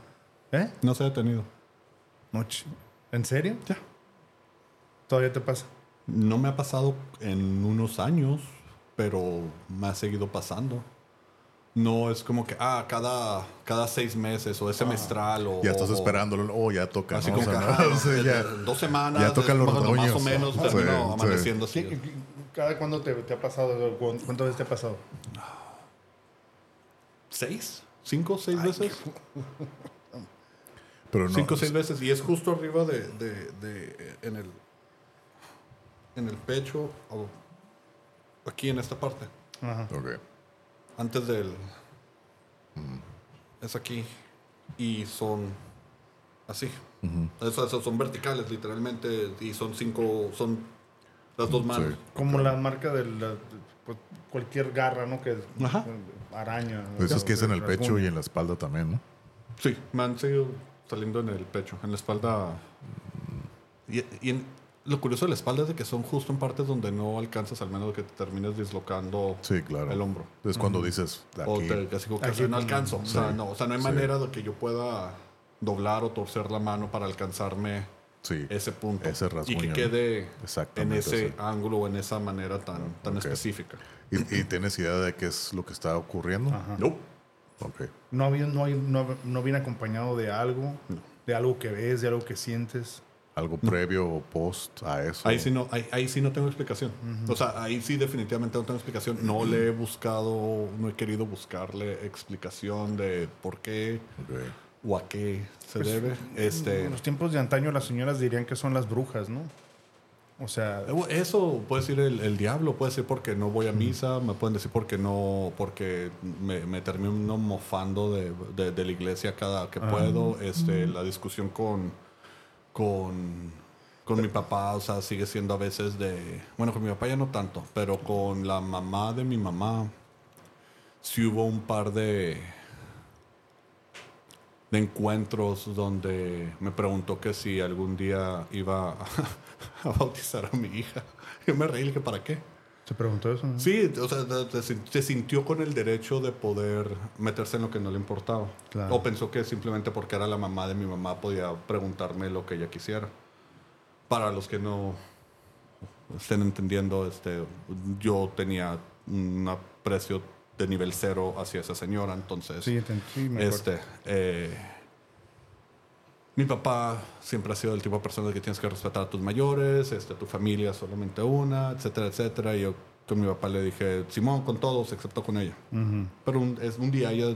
¿Eh? No se ha detenido. No, ch- ¿En serio? Ya. ¿Todavía te pasa? No me ha pasado en unos años, pero me ha seguido pasando. No es como que, ah, cada, cada seis meses o es semestral o... Ya estás o- esperándolo. Oh, ya toca. Así ¿no? como O sea, que, no, ajá, o sea, de- ya- de dos semanas, ya tocan es los más o- más o menos Sí, termino sí. amaneciendo así. ¿Qué- qué- ¿Cada cuándo te, te ha pasado? ¿Cu- ¿Cuántas veces te ha pasado? ¿Seis? ¿Cinco, seis veces? pero no. Cinco o seis veces. Y es justo arriba de, de, de- en el en el pecho o aquí en esta parte. Ajá. Ok. Antes del es aquí. Y son así. Eso- esos son verticales, literalmente. Y son cinco, son las dos manos. Sí. Como la marca de la- pues, cualquier garra, ¿no? Que Ajá. araña. Pues es que es en el pecho y en la espalda también, ¿no? Sí, me han seguido saliendo en el pecho, en la espalda. Y, y en- lo curioso de la espalda es de que son justo en partes donde no alcanzas, al menos que te termines dislocando Sí, claro. el hombro. Es cuando dices O aquí. te, casi como que, Aquí o sea, no alcanzo. O sea, no, o sea, no hay Sí. manera de que yo pueda doblar o torcer la mano para alcanzarme Sí. ese punto. Ese y rasguño, que ¿no? quede en ese ángulo o en esa manera tan, tan específica. ¿Y, y tienes idea de qué es lo que está ocurriendo? Ajá. No. Ok. No, había- no, hay- no, no viene acompañado de algo, de algo que ves, de algo que sientes. ¿Algo previo o post a eso? Ahí sí no, ahí, ahí sí no tengo explicación. O sea, ahí sí definitivamente no tengo explicación. No le he buscado, no he querido buscarle explicación de por qué o a qué se Pues, debe. Este, En los tiempos de antaño las señoras dirían que son las brujas, ¿no? O sea, eso puede decir el, el diablo, puede decir porque no voy a misa, me pueden decir porque no, porque me, me termino mofando de, de- de la iglesia cada que Ah. puedo. Este, la discusión con, con, con mi papá, o sea, sigue siendo a veces de, bueno, con mi papá ya no tanto, pero con la mamá de mi mamá, sí hubo un par de de encuentros donde me preguntó que si algún día iba a, bautizar a mi hija. Yo me reí dije, ¿para qué? Se preguntó eso. ¿no? Sí, o sea, se sintió con el derecho de poder meterse en lo que no le importaba. Claro. O pensó que simplemente porque era la mamá de mi mamá podía preguntarme lo que ella quisiera. Para los que no estén entendiendo, este, yo tenía un aprecio de nivel cero hacia esa señora, entonces... Sí, me. Este, eh, mi papá siempre ha sido el tipo de persona que tienes que respetar a tus mayores, este, tu familia solamente una, etcétera, etcétera. Y yo con mi papá le dije, Simón, con todos, excepto con ella. Ujú. Pero un, es, un día ella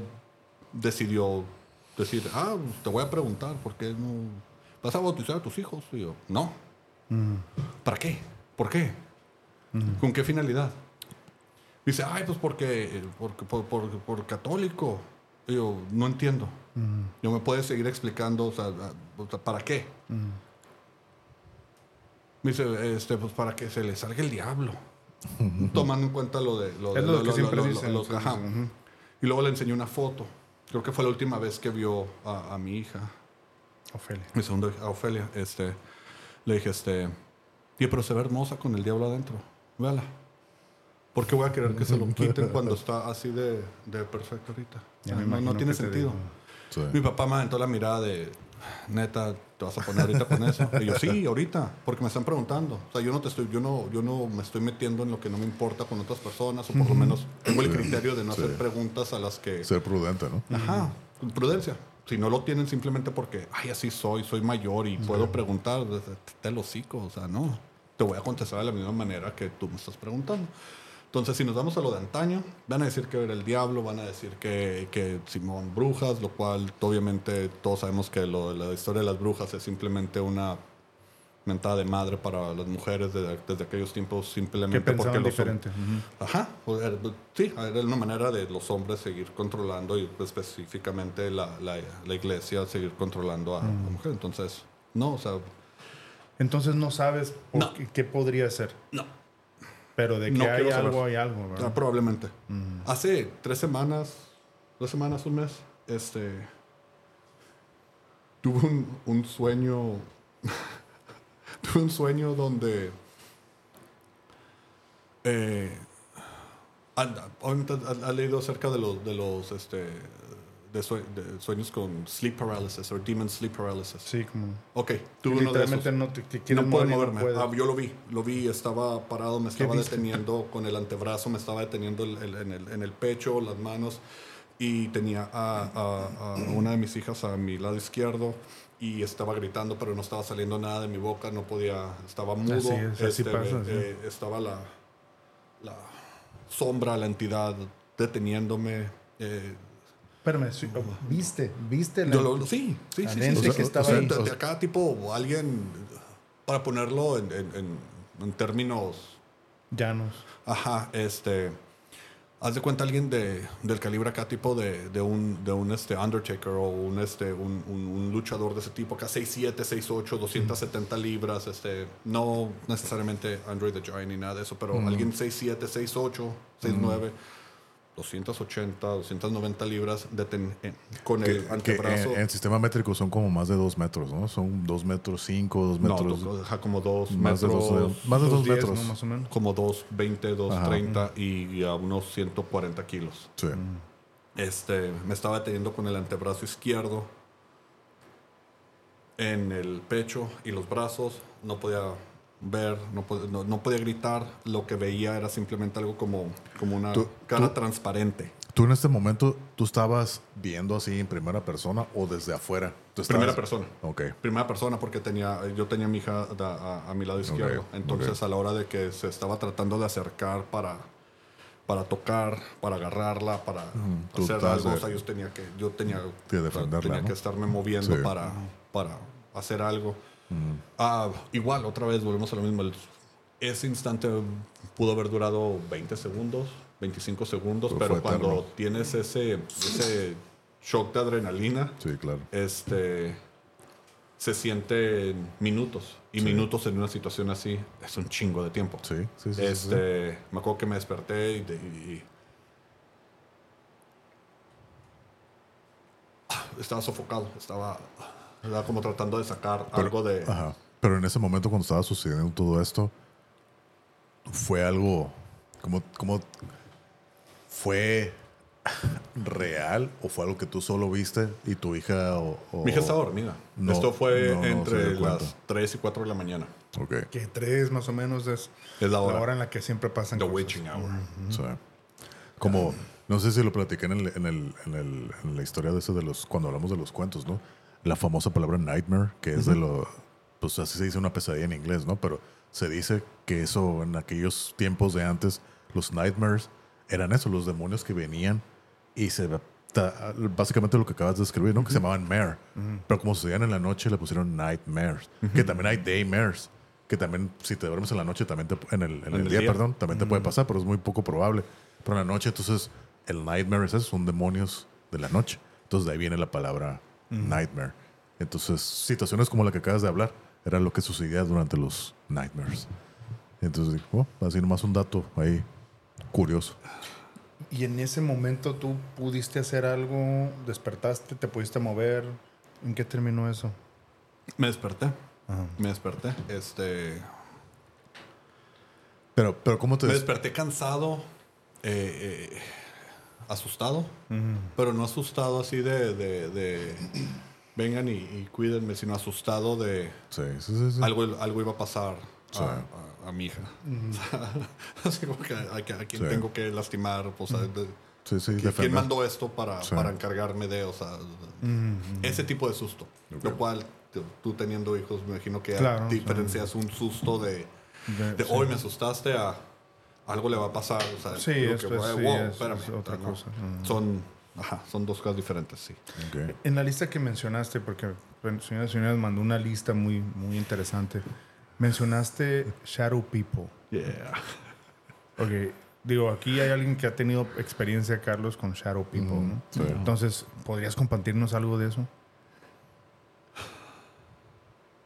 decidió decir, ah, te voy a preguntar, ¿por qué no vas a bautizar a tus hijos? Y yo, no. ¿Para qué? ¿Por qué? ¿Con qué finalidad? Dice, ay, pues porque, porque por, por, por católico. Y yo, no entiendo. Yo me puedes seguir explicando, o sea, a- o sea, ¿para qué? Me dice, este, pues para que se le salga el diablo. Tomando en cuenta lo de... Lo, de- lo que siempre lo- dicen, lo- sí, ajá. Y luego le enseñé una foto. Creo que fue la última vez que vio a, a mi hija, Ofelia. mi segunda hija, Ofelia. Este, le dije, este, "Oye, pero se ve hermosa con el diablo adentro. Véala. ¿Por qué voy a querer que se lo quiten cuando está así de, de perfecto ahorita? Ya me no, tiene sentido. Sí. Mi papá me aventó la mirada de, neta, ¿te vas a poner ahorita con eso? Y yo, sí, ahorita, porque me están preguntando. O sea, yo no, te estoy, yo, no, yo no me estoy metiendo en lo que no me importa con otras personas, o por lo menos tengo el criterio de no Sí. hacer preguntas a las que... Ser prudente, ¿no? Ajá, prudencia. Si no lo tienen simplemente porque, ay, así soy, soy mayor y puedo preguntar, te lo o sea, no. Te voy a contestar de la misma manera que tú me estás preguntando. Entonces, si nos vamos a lo de antaño, van a decir que era el diablo, van a decir que, que Simón brujas, lo cual obviamente todos sabemos que lo, la historia de las brujas es simplemente una mentada de madre para las mujeres desde, desde aquellos tiempos, Que simplemente porque pensaban los diferente. Ajá, sí, era una manera de los hombres seguir controlando y específicamente la, la, la iglesia seguir controlando a la mujer. Entonces, no, o sea, Entonces no sabes por No. qué, qué podría ser. no, Pero de que No hay saber. algo, hay algo, ¿verdad? ah, probablemente. Hace tres semanas, dos semanas, un mes, este, tuve un, un sueño, tuve un sueño donde, eh, has leído acerca de los, de los, este, de, sue- de sueños con sleep paralysis o demon sleep paralysis. Sí, como... Ok, tuve uno de esos. Literalmente no te, te No puedo moverme. puedes. Ah, yo lo vi, lo vi, estaba parado, me estaba deteniendo con el antebrazo, me estaba deteniendo el- el- en, el, en el pecho, las manos, y tenía a, a- a una de mis hijas a mi lado izquierdo y estaba gritando, pero no estaba saliendo nada de mi boca, no podía, estaba mudo. Así es, así pasa, sí. eh, estaba la, la sombra, la entidad deteniéndome. eh, Espérame, sí, oh, ¿viste? ¿Viste? la- lo- sí, sí, la sí, sí, lente sí. que O estaba sea, ahí. de, de acá, tipo, alguien, para ponerlo en, en- en- términos, Llanos. ajá, este, haz de cuenta alguien de, del calibre acá, tipo de, de un, de un este, Undertaker o un, este, un, un- un luchador de ese tipo, acá 6'7, 6'8, 270 libras, este, no necesariamente Andre the Giant ni nada de eso, pero alguien 6'7, 6'8, 6'9. 280, 290 libras deten- eh, con Que, el que antebrazo. en, en sistema métrico son como más de dos metros, ¿no? Son dos metros cinco, dos No, metros. to- ajá, como dos más de metros, dos, más de dos 2.10, metros. ¿no? Más o menos. como dos 20, dos Ajá. 30 y, y a unos 140 kilos. Sí. Este, me estaba deteniendo con el antebrazo izquierdo en el pecho y los brazos. No podía ver, no, pod- no, no podía gritar. Lo que veía era simplemente algo como, como una Tú- cara tú- transparente. ¿Tú en este momento, tú estabas viendo así en primera persona o desde afuera? ¿Tú estabas- Primera persona. Ok. Primera persona porque tenía, yo tenía a mi hija a, a mi lado izquierdo. Entonces a la hora de que se estaba tratando de acercar para, para tocar, para agarrarla, para hacer algo, de- o sea, yo tenía que, yo tenía, Que defenderla, tenía ¿no? que estarme moviendo Sí. para, para hacer algo. Ah, igual, otra vez volvemos a lo mismo. Ese instante pudo haber durado 20 segundos, 25 segundos, Pero cuando eterno. tienes ese, ese shock de adrenalina, Sí, claro. este se siente en minutos y Sí. minutos en una situación así es un chingo de tiempo Sí, sí, sí. este me acuerdo que me desperté y, de- y- Ah, estaba sofocado estaba estaba como tratando de sacar Pero- algo de Ajá. Pero en ese momento cuando estaba sucediendo todo esto, fue algo como, como fue real o fue algo que tú solo viste y tu hija o, o- mi hija estaba dormida No, esto fue no, no entre las 3 y 4 de la mañana Ok. Que tres más o menos es es la hora, en la que siempre pasan the cosas. witching hour Sí. Como, no sé si lo platiqué en, el, en, el, en, el- en la historia de ese de los, cuando hablamos de los cuentos, ¿no? La famosa palabra nightmare, que es de lo, pues así se dice una pesadilla en inglés, ¿no? Pero se dice que eso en aquellos tiempos de antes, los nightmares eran eso, los demonios que venían y se, básicamente lo que acabas de escribir, ¿no? Que se llamaban mare. Pero como sucedían en la noche, le pusieron nightmares. Que también hay daymares. Que también, si te duermes en la noche, también te, en el, en el el día, día. perdón, también te puede pasar, pero es muy poco probable. Pero en la noche, entonces, el nightmare es eso, son demonios de la noche. Entonces, de ahí viene la palabra nightmare. Entonces, situaciones como la que acabas de hablar, era lo que sucedía durante los nightmares. Entonces, oh, así nomás un dato ahí curioso. Y en ese momento tú pudiste hacer algo, despertaste, te pudiste mover. ¿En qué terminó eso? me desperté Ajá. Me desperté. Este. Pero, pero ¿cómo te Me des- desperté cansado, eh, eh, asustado, pero no asustado así de, de- de vengan y, y cuídenme, sino asustado de Sí, sí, sí. sí. algo, algo iba a pasar a, Sí. a- a mi hija. así como que a, a- Sí. tengo que lastimar, o sea, de- Sí, sí, ¿quién- ¿quién defender. mandó esto para, Sí. para encargarme de, o sea, ese tipo de susto? Ok. Lo cual, tú, teniendo hijos, me imagino que Claro, diferencias un susto de De- de sí. hoy me asustaste a algo le va a pasar. O sea, Sí, esto que, es- wow, sí, es- espérame, es otra no. cosa. Mm. Son, ajá, son dos cosas diferentes, sí. En la lista que mencionaste, porque bueno, señoras y señores mandó una lista muy, muy interesante. Mencionaste Shadow People. Yeah. Ok, digo, aquí hay alguien que ha tenido experiencia, Carlos, con Shadow People, Mm, ¿no? sí. Entonces, ¿podrías compartirnos algo de eso?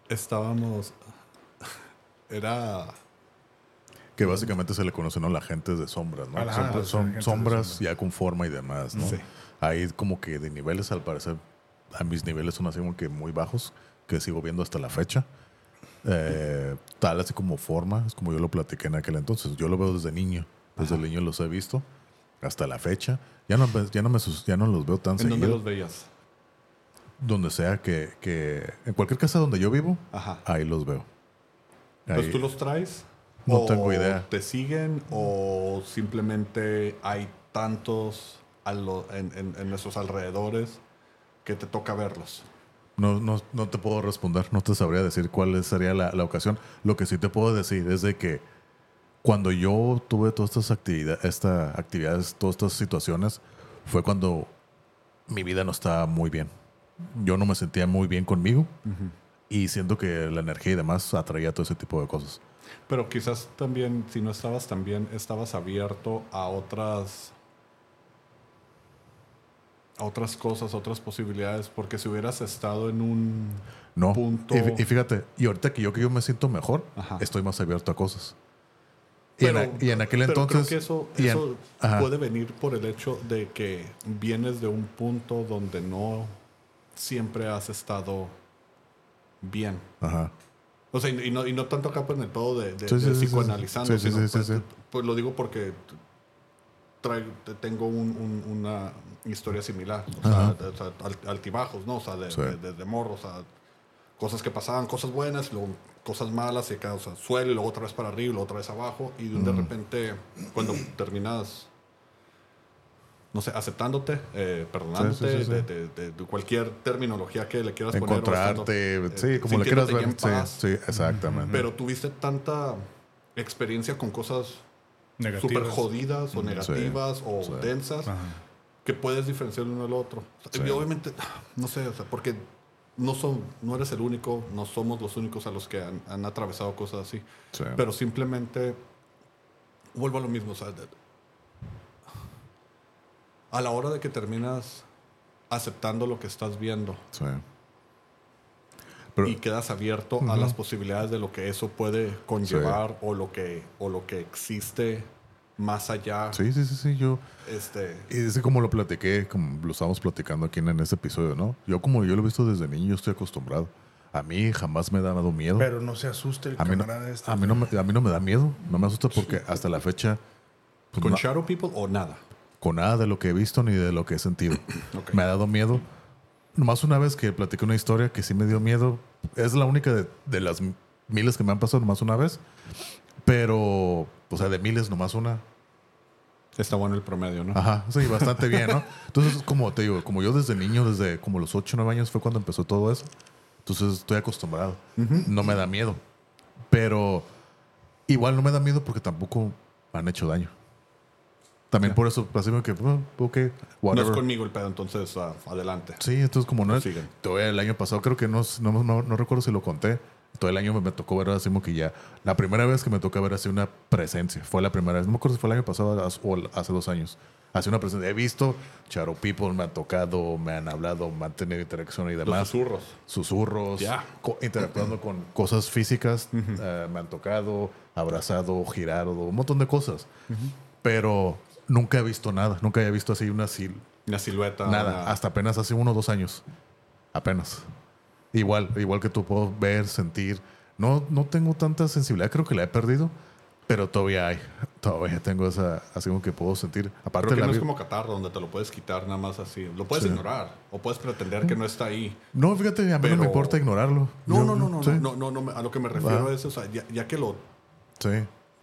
Estábamos. Era. Que básicamente se le conocen a la gente de sombras, ¿no? Ajá, son pues, son sombras sombra. ya con forma y demás, ¿no? Sí. Hay como que de niveles, al parecer, a mis niveles son así como que muy bajos, que sigo viendo hasta la fecha. Eh, tal así como forma, es como yo lo platiqué en aquel entonces. Yo lo veo desde niño, desde niño los he visto hasta la fecha. Ya no, ya no, me, ya no los veo tan ¿En seguido. dónde los veías? Donde sea que, que... En cualquier casa donde yo vivo, Ajá. ahí los veo. Pues Ahí- tú los traes. No o tengo idea. ¿Te siguen o simplemente hay tantos a lo- en, en, en esos alrededores que te toca verlos? No, no, no te puedo responder, no te sabría decir cuál sería la, la ocasión. Lo que sí te puedo decir es de que cuando yo tuve todas estas actividades, actividades, todas estas situaciones, fue cuando mi vida no estaba muy bien. Yo no me sentía muy bien conmigo y siento que la energía y demás atraía todo ese tipo de cosas. Pero quizás también, si no estabas también, estabas abierto a otras a otras cosas, otras posibilidades, porque si hubieras estado en un No. punto... Y, y fíjate, y ahorita que yo que yo me siento mejor, Ajá. estoy más abierto a cosas. Y, en, Pero- y en aquel pero entonces... creo que eso, en- puede venir por el hecho de que vienes de un punto donde no siempre has estado bien. Ajá. O sea, y no, y no tanto acá pues, en el todo de, de- Sí, sí, de sí, sí, psicoanalizando, sí, sino, pues, pues, lo digo porque traigo- te- tengo un- un- una historia similar, o sea, Ajá. o sea, al- altibajos, ¿no? O sea, de, Sí. de- de- morro, o sea, cosas que pasaban, cosas buenas, luego cosas malas, y acá, o sea, suelo, y luego otra vez para arriba, y luego otra vez abajo, y de, de repente, cuando terminas, no sé, aceptándote, eh, perdonándote, Sí, sí, sí, sí. De, de- de- de cualquier terminología que le quieras poner. o Encontrarte, sí, eh, como le quieras ver. Sí, paz, sí, exactamente. pero tuviste tanta experiencia con cosas súper jodidas o negativas o sí. densas Ajá. que puedes diferenciar uno del otro. Y obviamente, no sé, o sea, porque no, son, no eres el único, no somos los únicos a los que han, han atravesado cosas así. Sí. Pero simplemente, vuelvo a lo mismo, o sea, a la hora de que terminas aceptando lo que estás viendo Sí. Pero, y quedas abierto a las posibilidades de lo que eso puede conllevar o lo que o lo que existe más allá sí, sí, sí, sí, yo... este Y es como lo platiqué, como lo estábamos platicando aquí en, en este episodio, ¿no? Yo como yo lo he visto desde niño, yo estoy acostumbrado. A mí jamás me ha dado miedo. Pero no se asuste el a, mí no, este. a, mí no me, a mí no me da miedo, no me asusta porque hasta la fecha, pues, con no- shadow people o nada con nada de lo que he visto ni de lo que he sentido. Me ha dado miedo. Nomás una vez que platiqué una historia que sí me dio miedo. Es la única de, de las miles que me han pasado nomás una vez. Pero, o sea, de miles nomás una. está bueno el promedio no Ajá, sí, bastante bien, ¿no? Entonces, como te digo, como yo desde niño, desde como los 8 o 9 años fue cuando empezó todo eso. Entonces estoy acostumbrado. No me da miedo. Pero igual no me da miedo porque tampoco me han hecho daño. También por eso, así que, oh, ok, no whatever. es conmigo el pedo entonces ah, adelante Sí, entonces como no es... Todavía el año pasado creo que no, no, no, no recuerdo si lo conté. Todo el año me, me tocó ver así como que ya... La primera vez que me tocó ver así una presencia. Fue la primera vez. No me acuerdo si fue el año pasado as- o hace dos años. Hace una presencia. He visto Charo People, me han tocado, me han hablado, me han tenido interacción y los demás. susurros Susurros. Ya. co- interactuando con cosas físicas. eh, me han tocado, abrazado, girado, un montón de cosas. Pero nunca he visto nada. Nunca había visto así una sil una silueta Nada, una- hasta apenas hace uno o dos años. Apenas. Igual, igual que tú puedo ver, sentir. No, no tengo tanta sensibilidad, creo que la he perdido. Pero todavía hay. Todavía tengo esa. Así como que puedo sentir. Aparte Pero que no es como catarro, donde te lo puedes quitar nada más así. Lo puedes Sí. ignorar. O puedes pretender que no está ahí. No, fíjate, a mí no Pero- me importa ignorarlo. No, Yo- no, no, no, sí, no, no, no, A lo que me refiero Va. es, o sea, ya, ya que lo Sí.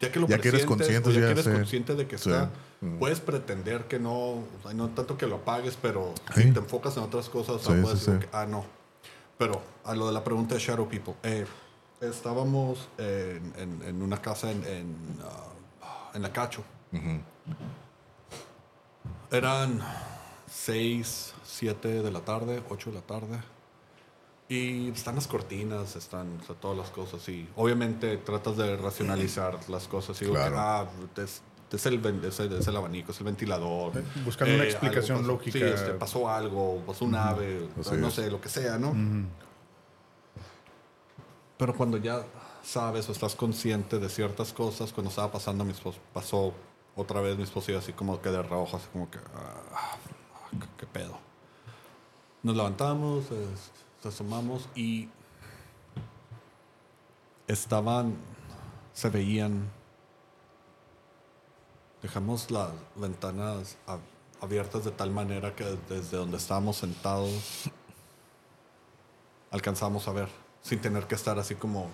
Ya que lo Ya que eres consciente, o ya, ya que eres sé. consciente de que Sí. está, Mm. puedes pretender que no, o sea, no tanto que lo apagues, pero Sí. si te enfocas en otras cosas, Sí, puedes decir ah, no. Pero a lo de la pregunta de Shadow People, eh, estábamos en, en- en una casa en, en, ah, en La Cacho. Eran 6, 7 de la tarde, 8 de la tarde. Y están las cortinas, están o sea, todas las cosas. Y obviamente tratas de racionalizar las cosas. Y digo, Claro. ah, es, es el, es, el, es el abanico, es el ventilador. Eh, buscando una algo explicación pasó. lógica. Sí, este, pasó algo, pasó un ave, no sé, lo que sea, ¿no? Pero cuando ya sabes o estás consciente de ciertas cosas, cuando estaba pasando, mi esposo, pasó otra vez mi esposo y así como que de reojo, así como que, ah, fuck, qué pedo. Nos levantamos, es- nos asomamos y estaban, se veían, dejamos las ventanas ab- abiertas de tal manera que desde donde estábamos sentados alcanzamos a ver, sin tener que estar así como,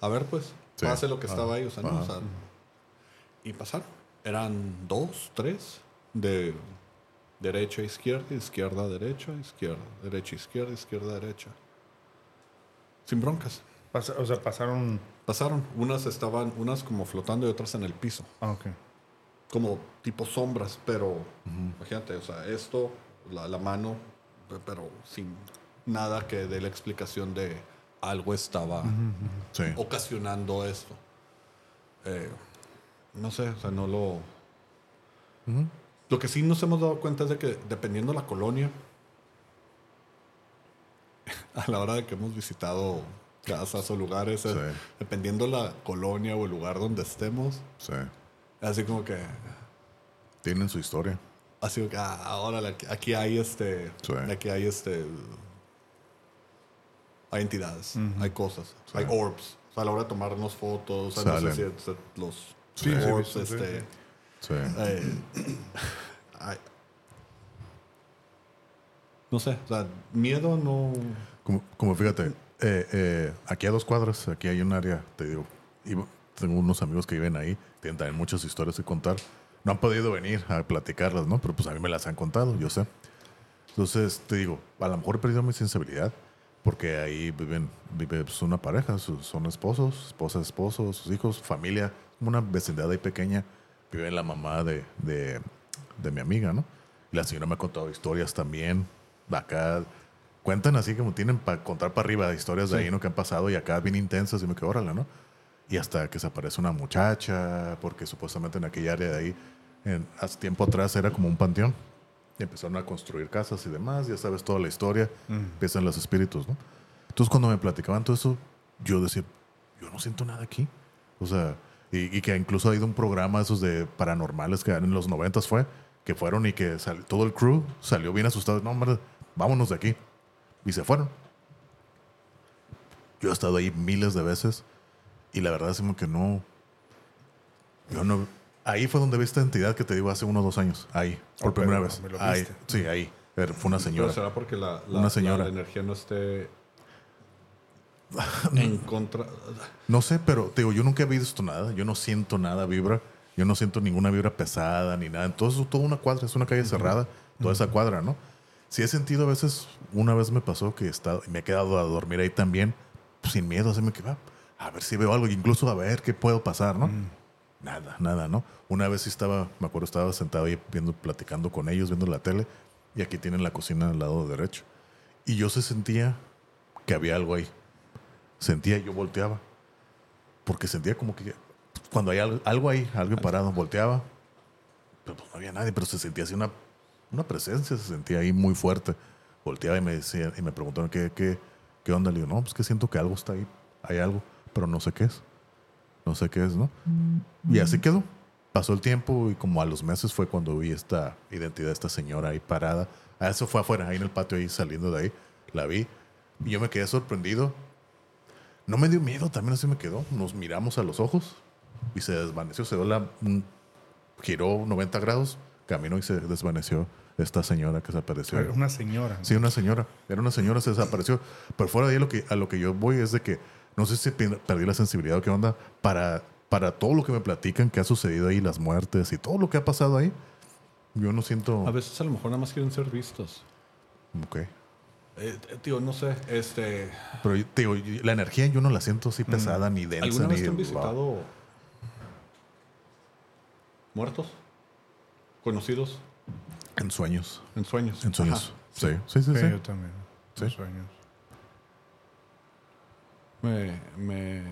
a ver pues, Sí. pase lo que Ah, estaba ahí, o sea, no, ajá. o sea, y pasaron. Eran dos, tres, de derecha, izquierda, izquierda, derecha, izquierda, derecha, izquierda, izquierda, derecha. Sin broncas. Pasa- o sea, pasaron. Pasaron. Unas estaban, unas como flotando y otras en el piso. Ah, ok. Como tipo sombras, pero imagínate, o sea, esto, la, la mano, pe- pero sin nada que dé la explicación de algo estaba Sí. ocasionando esto. Eh, no sé, o sea, no lo... Ujú. Lo que sí nos hemos dado cuenta es de que dependiendo la colonia, a la hora de que hemos visitado casas o lugares, es- Sí. dependiendo la colonia o el lugar donde estemos, Sí. así como que, Tienen su historia. así como que, ah, ahora aquí, hay este, Sí. aquí hay este, hay entidades, hay cosas, hay orbs. O sea, a la hora de tomarnos fotos, o sea, no sé si es- los Sí, sí, he orbs, este, sí. Eh, ay. no sé, o sea, miedo no. Como, como fíjate, eh, eh, aquí a dos cuadras, aquí hay un área, te digo, tengo unos amigos que viven ahí, tienen también muchas historias que contar. No han podido venir a platicarlas, ¿no? Pero pues a mí me las han contado, yo sé. Entonces, te digo, a lo mejor he perdido mi sensibilidad, porque ahí viven, vive pues, una pareja, son esposos, esposa, esposos, sus hijos, familia, una vecindad ahí pequeña, vive la mamá de, de, de mi amiga, ¿no? Y la señora me ha contado historias también, de acá, cuentan así como tienen para contar para arriba historias de ahí, ¿no? Que han pasado y acá bien intensas y me quedo, órale, ¿no? Y hasta que se aparece una muchacha, porque supuestamente en aquella área de ahí, en, hace tiempo atrás era como un panteón. Y empezaron a construir casas y demás, ya sabes toda la historia, empiezan los espíritus, ¿no? Entonces cuando me platicaban todo eso, yo decía, yo no siento nada aquí. O sea, y, y que incluso ha ido un programa esos de paranormales que en los noventas fue, que fueron y que sal- todo el crew salió bien asustado. No, hombre, vámonos de aquí. Y se fueron. Yo he estado ahí miles de veces y la verdad es que no. Yo no. Ahí fue donde vi esta entidad que te digo hace uno o dos años. Ahí, por Oh, primera pero vez. Ahí, sí, ahí. Pero fue una Pero señora. será porque la, la- Una señora. la energía no esté en contra. No sé, pero te digo, yo nunca he visto nada. Yo no siento nada vibra. Yo no siento ninguna vibra pesada ni nada. Entonces, toda una cuadra, es una calle cerrada. Toda esa cuadra, ¿no? Sí he sentido a veces, una vez me pasó que he estado- me he quedado a dormir ahí también, pues, sin miedo. Así me quedaba, a ver si veo algo, incluso a ver qué puedo pasar, ¿no? Nada, nada, ¿no? Una vez sí estaba, me acuerdo, estaba sentado ahí viendo, platicando con ellos, viendo la tele, y aquí tienen la cocina al lado derecho. Y yo se sentía que había algo ahí. Sentía y yo volteaba. Porque sentía como que cuando hay al- algo ahí, alguien parado, volteaba, pero pues no había nadie, pero se sentía así una, una presencia, se sentía ahí muy fuerte. Volteaba y me decía, y me preguntaron qué, qué, qué onda. Le digo, no, pues que siento que algo está ahí, hay algo, pero no sé qué es. No sé qué es, ¿no? Y así quedó. Pasó el tiempo y como a los meses fue cuando vi esta identidad de esta señora ahí parada. A eso fue afuera, ahí en el patio, ahí saliendo de ahí. La vi. Y yo me quedé sorprendido. No me dio miedo, también así me quedó. Nos miramos a los ojos. y se desvaneció. Se dio la, un- giró 90 grados, caminó y se desvaneció esta señora que se apareció. Era Una señora. Sí, una señora. Era una señora, se desapareció. Pero fuera de ahí, lo que, a lo que yo voy es de que no sé si pe- perdí la sensibilidad o qué onda para, para todo lo que me platican que ha sucedido ahí, las muertes y todo lo que ha pasado ahí. Yo no siento. A veces a lo mejor nada más quieren ser vistos. Ok. Eh, eh, tío, no sé, este... Pero yo- la energía yo no la siento así pesada ni densa. ¿Alguna vez ni, te han visitado muertos? ¿Conocidos? En sueños. En sueños. En sueños. Sí, sí, sí. Sí, sí. yo también. Sí. Los sueños. Me, me,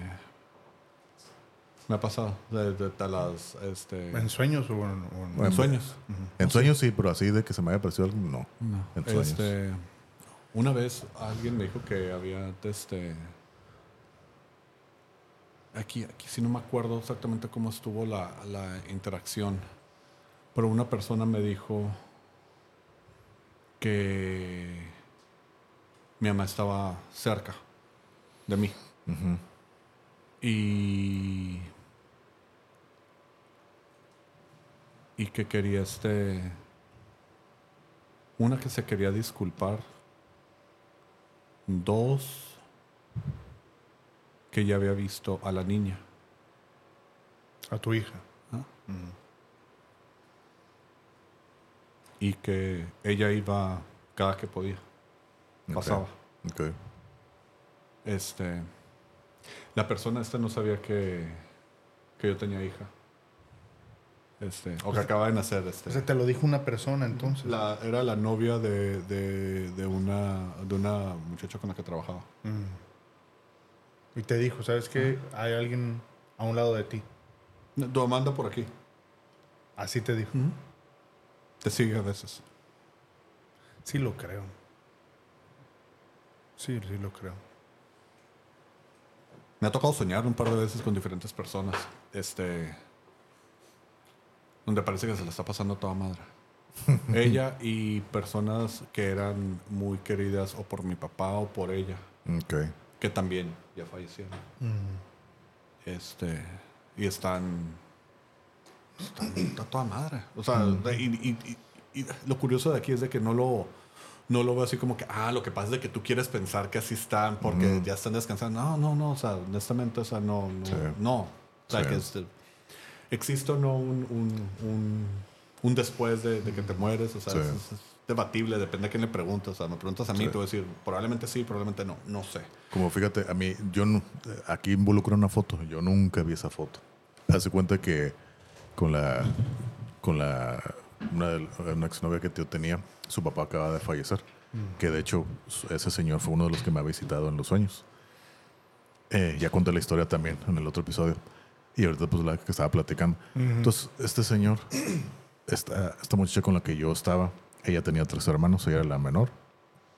me ha pasado. De, de- de las, este, ¿En sueños o en, en- en sueños. En sueños sí, pero así de que se me haya parecido algo, no. No. En sueños. Este, una vez alguien me dijo que había este aquí, aquí sí no me acuerdo exactamente cómo estuvo la, la interacción. Pero una persona me dijo que mi mamá estaba cerca de mí. Y. Y que quería este. Una que se quería disculpar. Dos. Que ya había visto a la niña. a tu hija. ¿ah? Y que ella iba cada que podía. Pasaba. Este. La persona esta no sabía que, que yo tenía hija. Este. O que acaba de nacer. Este. O sea, te lo dijo una persona entonces. La- era la novia de, de, de una, de una muchacha con la que trabajaba. Mm. Y te dijo, ¿sabes qué? Hay alguien a un lado de ti. Tu mamá anda por aquí. Así te dijo. Te sigue a veces. Sí lo creo. Sí, sí lo creo. Me ha tocado soñar un par de veces con diferentes personas. Este. Donde parece que se la está pasando a toda madre. ella y personas que eran muy queridas o por mi papá o por ella. Ok. Que también ya fallecieron. Este. Y están. Están está toda madre. O sea, de- y, y- y- y lo curioso de aquí es de que no lo. No lo veo así como que, ah, lo que pasa es de que tú quieres pensar que así están porque ya están descansando. No, no, no, o sea, honestamente, o sea, no, no, Sí. no. O sea, Sí. que este, existe o no un, un, un, un después de, de que te mueres, o sea, Sí. es, debatible, depende a quién le preguntas. O sea, me preguntas a mí, Sí. te voy a decir, probablemente sí, probablemente no, no sé. Como fíjate, a mí, yo no- aquí involucro una foto. Yo nunca vi esa foto. Hace cuenta que con la, con la, una, una exnovia que yo tenía, su papá acaba de fallecer. Que de hecho, ese señor fue uno de los que me ha visitado en los sueños. Eh, ya conté la historia también en el otro episodio. Y ahorita, pues, la que estaba platicando. Entonces, este señor, esta, esta muchacha con la que yo estaba, ella tenía tres hermanos, ella era la menor.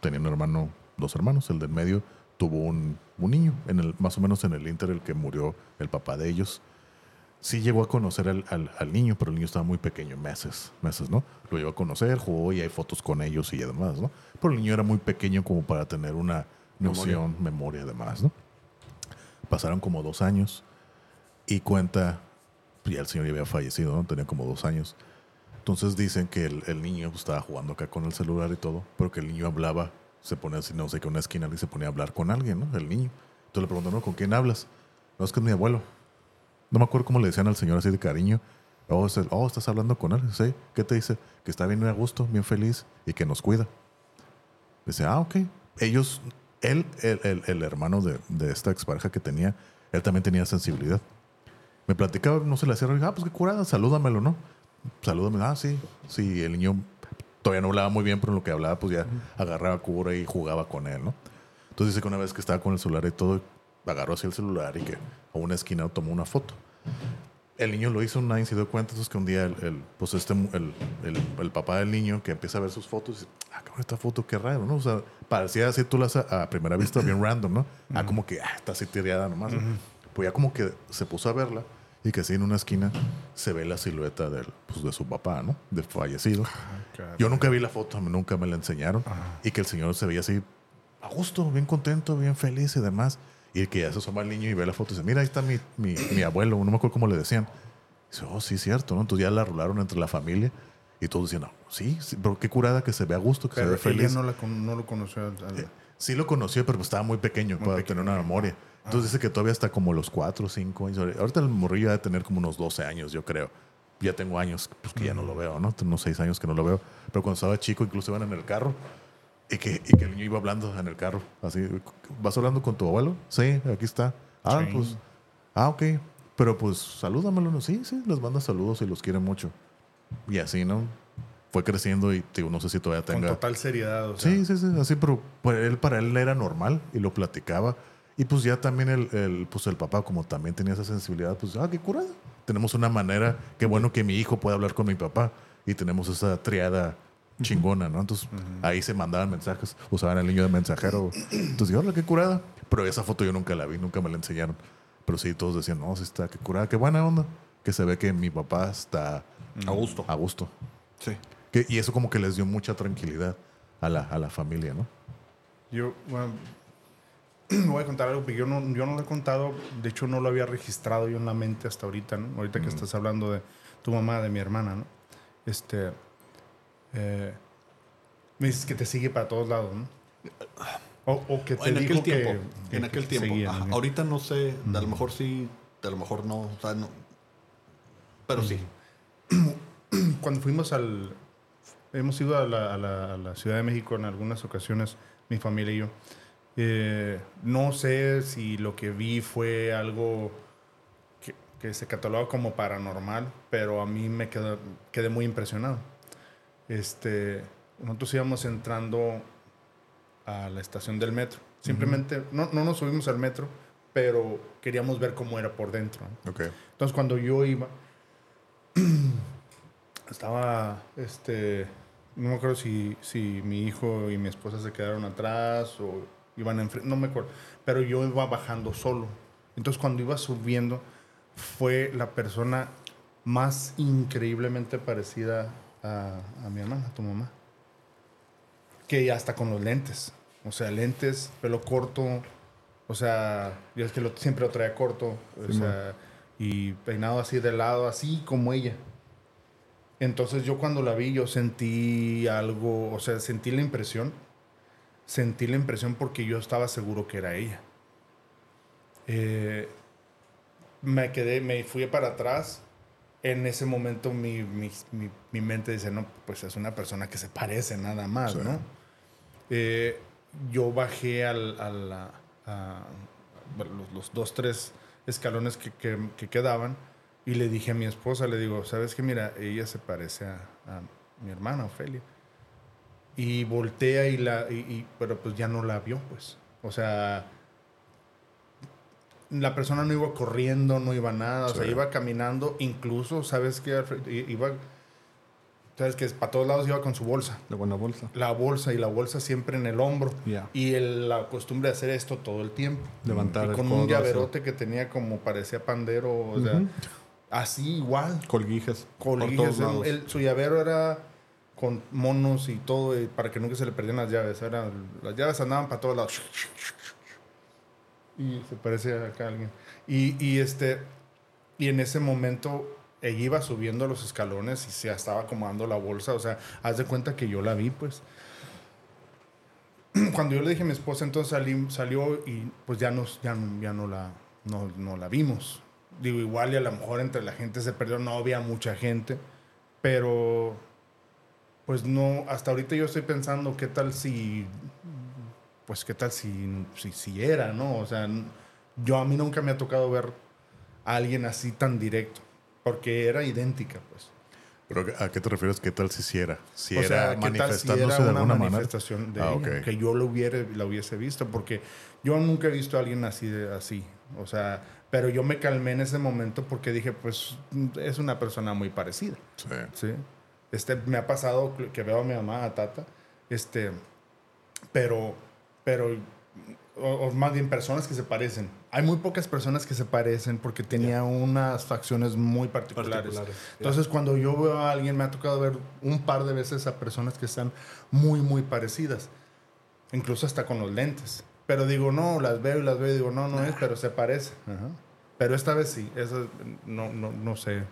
Tenía un hermano, dos hermanos. El del medio tuvo un, un niño, en el, más o menos en el inter, el que murió el papá de ellos. Sí llegó a conocer al, al- al niño, pero el niño estaba muy pequeño, meses, meses, ¿no? Lo llegó a conocer, jugó y hay fotos con ellos y demás, ¿no? Pero el niño era muy pequeño como para tener una noción, memoria, además, ¿no? Pasaron como dos años y cuenta, pues ya el señor ya había fallecido, ¿no? Tenía como dos años. Entonces dicen que el, el niño pues, estaba jugando acá con el celular y todo, pero que el niño hablaba, se ponía así, no sé qué, una esquina y se ponía a hablar con alguien, ¿no? El niño. Entonces le preguntan, ¿no? ¿Con quién hablas? No, es que es mi abuelo. No me acuerdo cómo le decían al señor así de cariño. Oh, es el- oh, estás hablando con él. Sí. ¿Qué te dice? Que está bien a gusto, bien feliz y que nos cuida. Dice, ah, ok. Ellos, él, el, el- el hermano de, de esta expareja que tenía, él también tenía sensibilidad. Me platicaba, no se le hacía, ah, pues qué curada, salúdamelo, ¿no? Salúdame, ah, sí. Sí, el niño todavía no hablaba muy bien, pero en lo que hablaba, pues ya agarraba cura y jugaba con él, ¿no? Entonces dice que una vez que estaba con el celular y todo, agarró así el celular y que a una esquina tomó una foto. El niño lo hizo, nadie se dio cuenta, entonces que un día el, el, pues este, el, el- el papá del niño que empieza a ver sus fotos, dice, ah, cabrón, esta foto, qué raro, ¿no? O sea, parecía así tú las a, a primera vista bien random, ¿no? Ah, como que, ah, está así tirada nomás. ¿no? Pues ya como que se puso a verla y que así en una esquina se ve la silueta del, pues, de su papá, ¿no? Del fallecido. Claro. Yo nunca vi la foto, nunca me la enseñaron. Y que el señor se veía así a gusto, bien contento, bien feliz y demás. Y que ya se asoma el niño y ve la foto y dice, mira, ahí está mi, mi, mi abuelo, no me acuerdo cómo le decían. Y dice, oh, sí, cierto, ¿no? Entonces ya la rolaron entre la familia y todos decían, no, sí, sí, pero qué curada que se vea a gusto, que Pero se ve ella feliz. no, la no lo conoció. al- Eh, Sí lo conoció, pero pues estaba muy pequeño para pequeño. tener una memoria. Entonces dice que todavía está como los 4 o 5 años. Ahorita el morrillo debe tener como unos 12 años, yo creo. Ya tengo años pues, que ya no lo veo, ¿no? Tengo unos 6 años que no lo veo. Pero cuando estaba chico, incluso iban en el carro y que, y que el niño iba hablando en el carro. Así, ¿vas hablando con tu abuelo? Sí, aquí está. Ah, Sí. pues, ah, ok. Pero pues salúdamelo. Sí, sí, les manda saludos y los quiere mucho. Y así, ¿no? Fue creciendo y digo, no sé si todavía con tenga... total seriedad. O sea, Sí, sí, sí, así, pero pues, él, para él era normal y lo platicaba. Y pues ya también el, el, pues el papá, como también tenía esa sensibilidad, pues, ah, qué curada. Tenemos una manera, qué bueno que mi hijo pueda hablar con mi papá. Y tenemos esa triada chingona, ¿no? Entonces ahí se mandaban mensajes, usaban el niño de mensajero. Entonces dije, hola, qué curada. Pero esa foto yo nunca la vi, nunca me la enseñaron. Pero sí, todos decían, no, sí está, qué curada, qué buena onda. Que se ve que mi papá está A gusto. a gusto. Sí. Que, y eso como que les dio mucha tranquilidad a la, a la familia, ¿no? Yo bueno, voy a contar algo que yo no, yo no lo he contado. De hecho, no lo había registrado yo en la mente hasta ahorita, ¿no? Ahorita que estás hablando de tu mamá, de mi hermana, ¿no? Este. eh, me dices que te sigue para todos lados, ¿no? O, o que te En dijo aquel que- tiempo. que- en que aquel te tiempo. seguía. Ahorita no sé, a lo mejor sí, a lo mejor no. O sea, no. Pero sí. cuando fuimos al... Hemos ido a la, a la- a la Ciudad de México en algunas ocasiones, mi familia y yo. Eh, no sé si lo que vi fue algo que, que se cataloga como paranormal, pero a mí me quedó, quedé muy impresionado. Este, nosotros íbamos entrando a la estación del metro. Simplemente, no, no nos subimos al metro, pero queríamos ver cómo era por dentro. ¿no? Ok. Entonces cuando yo iba, estaba, este, no me acuerdo si, si mi hijo y mi esposa se quedaron atrás o iban enfrente, no me acuerdo, pero yo iba bajando solo. Entonces cuando iba subiendo, fue la persona más increíblemente parecida a, a mi hermana, a tu mamá. Que hasta con los lentes. O sea, lentes, pelo corto. O sea, yo es que lo- siempre lo traía corto. O sea, y peinado así de lado, así como ella. Entonces yo cuando la vi, yo sentí algo, o sea, sentí la impresión. Sentí la impresión porque yo estaba seguro que era ella. Eh, me quedé, me fui para atrás. En ese momento mi, mi, mi- mi mente dice, no, pues es una persona que se parece nada más, Sí. ¿no? Eh, yo bajé al, a la- a- bueno, los, los dos, tres escalones que, que- que quedaban y le dije a mi esposa, le digo, ¿sabes qué? Mira, ella se parece a, a mi hermana, Ofelia. Y voltea y la, y- y- pero pues ya no la vio, pues. O sea, la persona no iba corriendo, no iba nada, o sea, iba caminando, incluso, ¿sabes qué? Iba, ¿sabes qué? Para todos lados iba con su bolsa. De buena bolsa. La bolsa y la bolsa siempre en el hombro. Ya. Y el- la costumbre de hacer esto todo el tiempo. Levantar y el con codo, un llaverote que tenía como parecía pandero, o sea, así igual. por todos lados. el- su llavero era con monos y todo, y para que nunca se le perdieran las llaves. Era, las llaves andaban para todos lados. Y se parece acá a alguien. Y, y este, y en ese momento ella iba subiendo los escalones y se estaba acomodando la bolsa. O sea, haz de cuenta que yo la vi, pues. Cuando yo le dije a mi esposa, entonces salí- salió y pues ya, nos, ya, ya no, la, no, no la vimos. Digo, igual y a lo mejor entre la gente se perdió, no había mucha gente, pero pues no, hasta ahorita yo estoy pensando qué tal si, pues qué tal si, si, si era, ¿no? O sea, yo a mí nunca me ha tocado ver a alguien así tan directo, porque era idéntica, pues. ¿Pero a qué te refieres? ¿Qué tal si hiciera? Si o era sea, ¿qué tal si manifestándose era de una alguna manera. manifestación de Ah, ella? Que yo lo hubiera, la hubiese visto, porque yo nunca he visto a alguien así, de, así. O sea, pero yo me calmé en ese momento porque dije, pues, es una persona muy parecida. Sí. Sí. Este, me ha pasado que- veo a mi mamá, a Tata, este, pero, pero, o, o más bien personas que se parecen. Hay muy pocas personas que se parecen porque tenía unas facciones muy particulares. Particulares. Entonces, cuando yo veo a alguien, me ha tocado ver un par de veces a personas que están muy, muy parecidas. Incluso hasta con los lentes. Pero digo, no, las veo y las veo y digo, no, no es, pero se parece. Pero esta vez sí, eso no, no, no sé.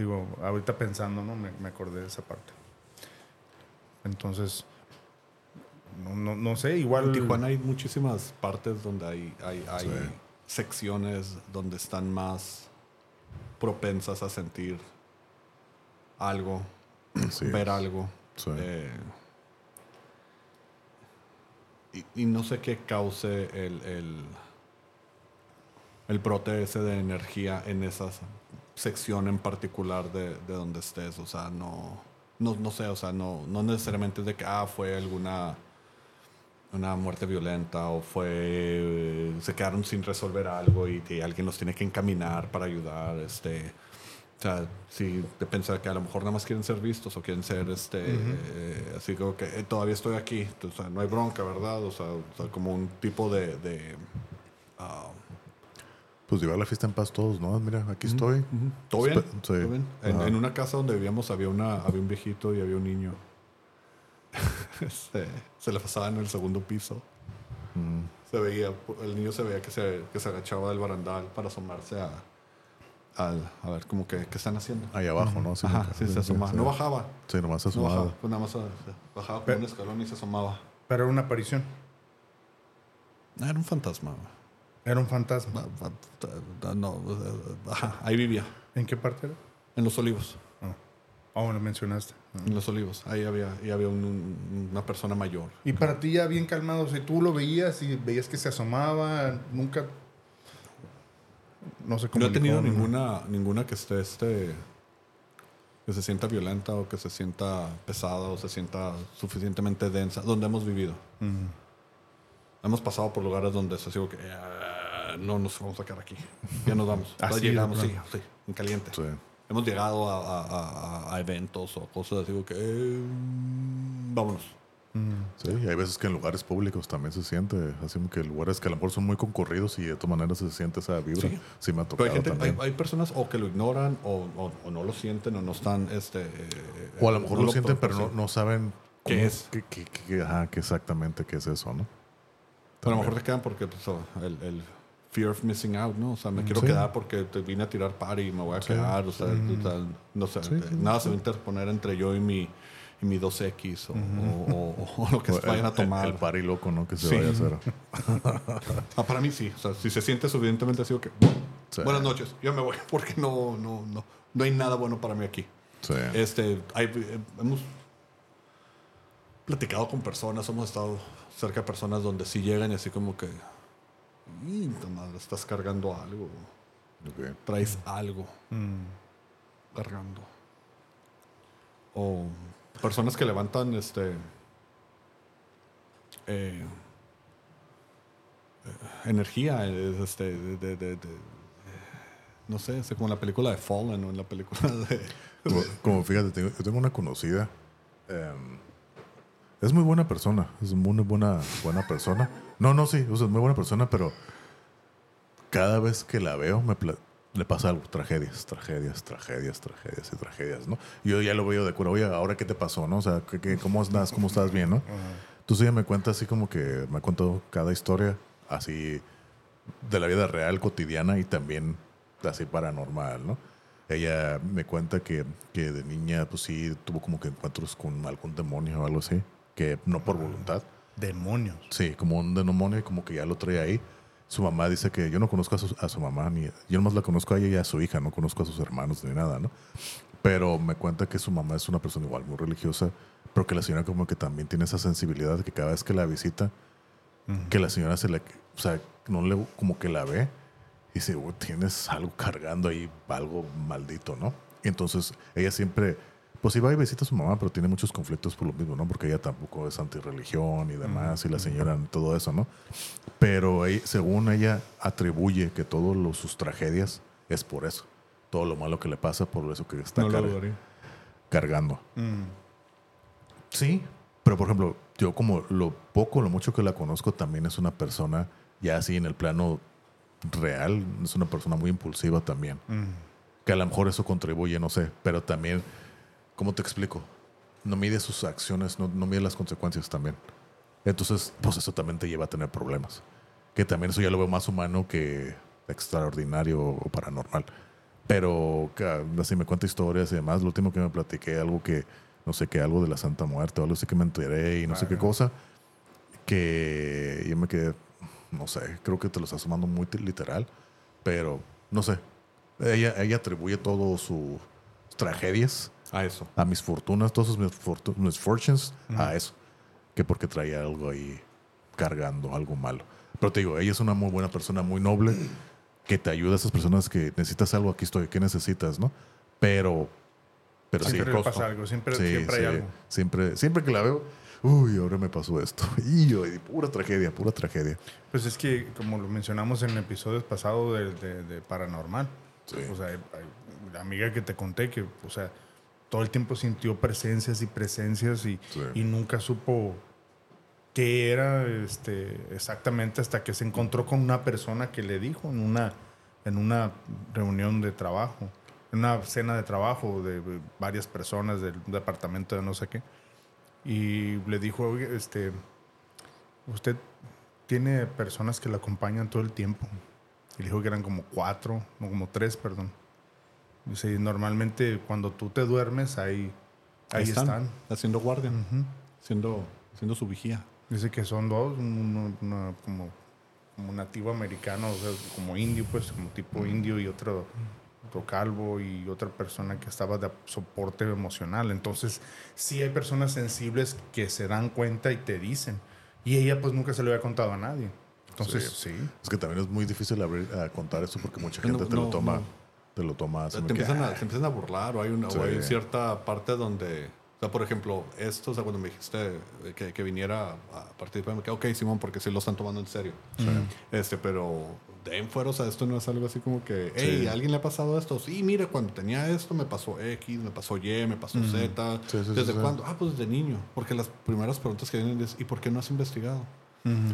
Digo, ahorita pensando, ¿no? Me, me acordé de esa parte. Entonces, no, no, no sé, igual... En Tijuana hay muchísimas partes donde hay, hay, hay Sí. secciones donde están más propensas a sentir algo, ver algo. Sí. Eh, y, y no sé qué cause el, el, el brote ese de energía en esa sección en particular de, de donde estés. O sea, no, no, no sé, o sea, no, no necesariamente es de que ah, fue alguna una muerte violenta o fue se quedaron sin resolver algo y, que alguien los tiene que encaminar para ayudar este o sea sí de pensar que a lo mejor nada más quieren ser vistos o quieren ser este eh, así como que eh, todavía estoy aquí o sea no hay bronca verdad o sea, o sea, como un tipo de, de ah, Pues llevar la fiesta en paz todos, ¿no? Mira, aquí estoy. ¿Todo bien? Sí. ¿Todo bien? En, una casa donde vivíamos había, una, había un viejito y había un niño. Este, se le pasaba en el segundo piso. Mm, Se veía, el niño se veía que se, que se agachaba del barandal para asomarse a, al, a ver como que qué están haciendo. Ahí abajo, ¿no? Ajá, sí, se asomaba. sí. No bajaba. Sí, nomás se No bajaba. asomaba. Pues nada más eh, bajaba por Pero- un escalón y se asomaba. Pero era una aparición. Era un fantasma. Era un fantasma. No, ajá, ahí vivía. ¿En qué parte era? En los olivos. Oh, oh, lo mencionaste. Ah. En los olivos. Ahí había, ahí había un- un- una persona mayor. Y para ti ya bien calmado, si tú lo veías y veías que se asomaba, nunca... No sé cómo... No he tenido ninguna, ninguna que esté este que se sienta violenta o que se sienta pesada o se sienta suficientemente densa, donde hemos vivido. Hemos pasado por lugares donde se digo que "Ah, no nos vamos a quedar aquí. Ya nos vamos. Así llegamos, sí, en caliente. Sí. Hemos llegado a, a- a- a eventos o cosas así que eh, vámonos. Sí, y hay veces que en lugares públicos también se siente, así que lugares que a lo mejor son muy concurridos y de todas maneras se siente esa vibra. Sí. Sí, me ha Pero tocado hay, gente, hay, también. hay personas o que lo ignoran o, o- o no lo sienten o no están este eh, o a lo mejor no lo sienten, pero no, saben ¿Qué es? qué- qué- qué- ajá, qué exactamente qué es eso, ¿no? Pero a lo mejor se quedan porque pues, oh, el, el fear of missing out, ¿no? O sea, me quiero Sí. quedar porque te vine a tirar party y me voy a quedar. O sea, o sea, no sé, Sí, sí, nada se va a interponer entre yo y mi, y mi 2X o, o- o- o lo que O se vayan a el- tomar. El, party loco, ¿no? Que se Sí. vaya a hacer. Ah, para mí sí. O sea, si se siente suficientemente así, que Sí. buenas noches, yo me voy porque no, no, no, no hay nada bueno para mí aquí. Sí. Este, hay- eh, hemos platicado con personas, hemos estado cerca de personas donde sí llegan y así como que, "Y, puta madre, estás cargando algo, Ok. traes algo Mm. cargando. O personas que levantan este eh, eh, energía, este, de, de- de- de- no sé, es como en la película de Fallen o en la película de... Como, como fíjate, tengo, yo tengo una conocida. em, es muy buena persona. Es muy buena, buena persona. No, no, sí. O sea, es muy buena persona, pero cada vez que la veo me le pasa algo. Tragedias, tragedias, tragedias, tragedias y tragedias, ¿no? Yo ya lo veo de cura. Oye, ¿ahora qué te pasó, no? O sea, ¿qué, qué- cómo estás? ¿Cómo estás bien, no? Entonces ella me cuenta así como que me ha contado cada historia así de la vida real, cotidiana y también así paranormal, ¿no? Ella me cuenta que, que de niña, pues sí, tuvo como que encuentros con algún demonio o algo así, que no por voluntad. Demonios. Sí, como un demonio como que ya lo trae ahí. Su mamá dice que yo no conozco a su, a su mamá, ni yo nomás la conozco a ella y a su hija, no conozco a sus hermanos ni nada, ¿no? Pero me cuenta que su mamá es una persona igual muy religiosa, pero que la señora como que también tiene esa sensibilidad de que cada vez que la visita, que la señora se le, o sea, no le, como que la ve y dice, "Uy, tienes algo cargando ahí, algo maldito, ¿no? Y entonces ella siempre, pues iba y visita a su mamá, pero tiene muchos conflictos por lo mismo, ¿no? Porque ella tampoco es antirreligión y demás, y la señora todo eso, ¿no? Pero ella- según ella atribuye que todas sus tragedias es por eso. Todo lo malo que le pasa por eso que está No car- cargando. Mm. Sí, pero por ejemplo, yo como lo poco, lo mucho que la conozco, también es una persona, ya así en el plano real, es una persona muy impulsiva también. Mm. Que a lo mejor eso contribuye, no sé, pero también, ¿cómo te explico? No mide sus acciones, no, no mide las consecuencias también. Entonces, pues eso también te lleva a tener problemas. que también eso ya lo veo más humano que extraordinario o paranormal. Pero así me cuenta historias y demás. Lo último que me platiqué, algo que, no sé qué, algo de la Santa Muerte o algo así que me enteré y no sé qué cosa, que yo me quedé, no sé, creo que te lo estás tomando muy literal, pero no sé. Ella, ella atribuye todas sus tragedias A eso. a mis fortunas, todos sus misfortu- misfortunes, a eso. Que porque traía algo ahí cargando, algo malo. Pero te digo, ella es una muy buena persona, muy noble, que te ayuda a esas personas que necesitas algo, aquí estoy, ¿qué necesitas, no? Pero, pero sí, Siempre le costo. pasa algo, siempre, sí, siempre hay sí. algo. Siempre, siempre que la veo, uy, ahora me pasó esto. Y yo, pura tragedia, pura tragedia. Pues es que, como lo mencionamos en episodios pasados de, de- de Paranormal, Sí. o sea, hay- hay- la amiga que te conté que, o sea, todo el tiempo sintió presencias y presencias y, Sí. y nunca supo qué era este, exactamente hasta que se encontró con una persona que le dijo en una, en una reunión de trabajo, en una cena de trabajo de varias personas del departamento de no sé qué. Y le dijo, "Oye, este, usted tiene personas que la acompañan todo el tiempo. Y le dijo que eran como cuatro, no como tres, perdón. "Y normalmente cuando tú te duermes, ahí, ahí, están. Haciendo guardia. Ujú. Haciendo, haciendo su vigía. Dice que son dos, uno, una como, como nativo americano, o sea, como indio, pues, como tipo indio y otro, otro calvo y otra persona que estaba de soporte emocional. Entonces, sí hay personas sensibles que se dan cuenta y te dicen. Y ella pues nunca se lo había contado a nadie. Entonces, sí. Es que también es muy difícil abrir, a contar eso porque mucha No, gente te lo no, toma, no. Te lo toma O así sea, me te, empiezan a, se empiezan a burlar o hay, una, Sí. o hay cierta parte donde... O sea, por ejemplo, esto, o sea, cuando me dijiste que, que viniera a participar, me quedé, ok, Simón, porque sí lo están tomando en serio. Este, pero de fuera, o sea, esto no es algo así como que, hey, Sí. ¿a alguien le ha pasado esto? Sí, mire, cuando tenía esto me pasó X, me pasó Y, me pasó Z. Sí, sí, ¿Desde cuándo? Ah, pues desde niño. Porque las primeras preguntas que vienen es, ¿y por qué no has investigado?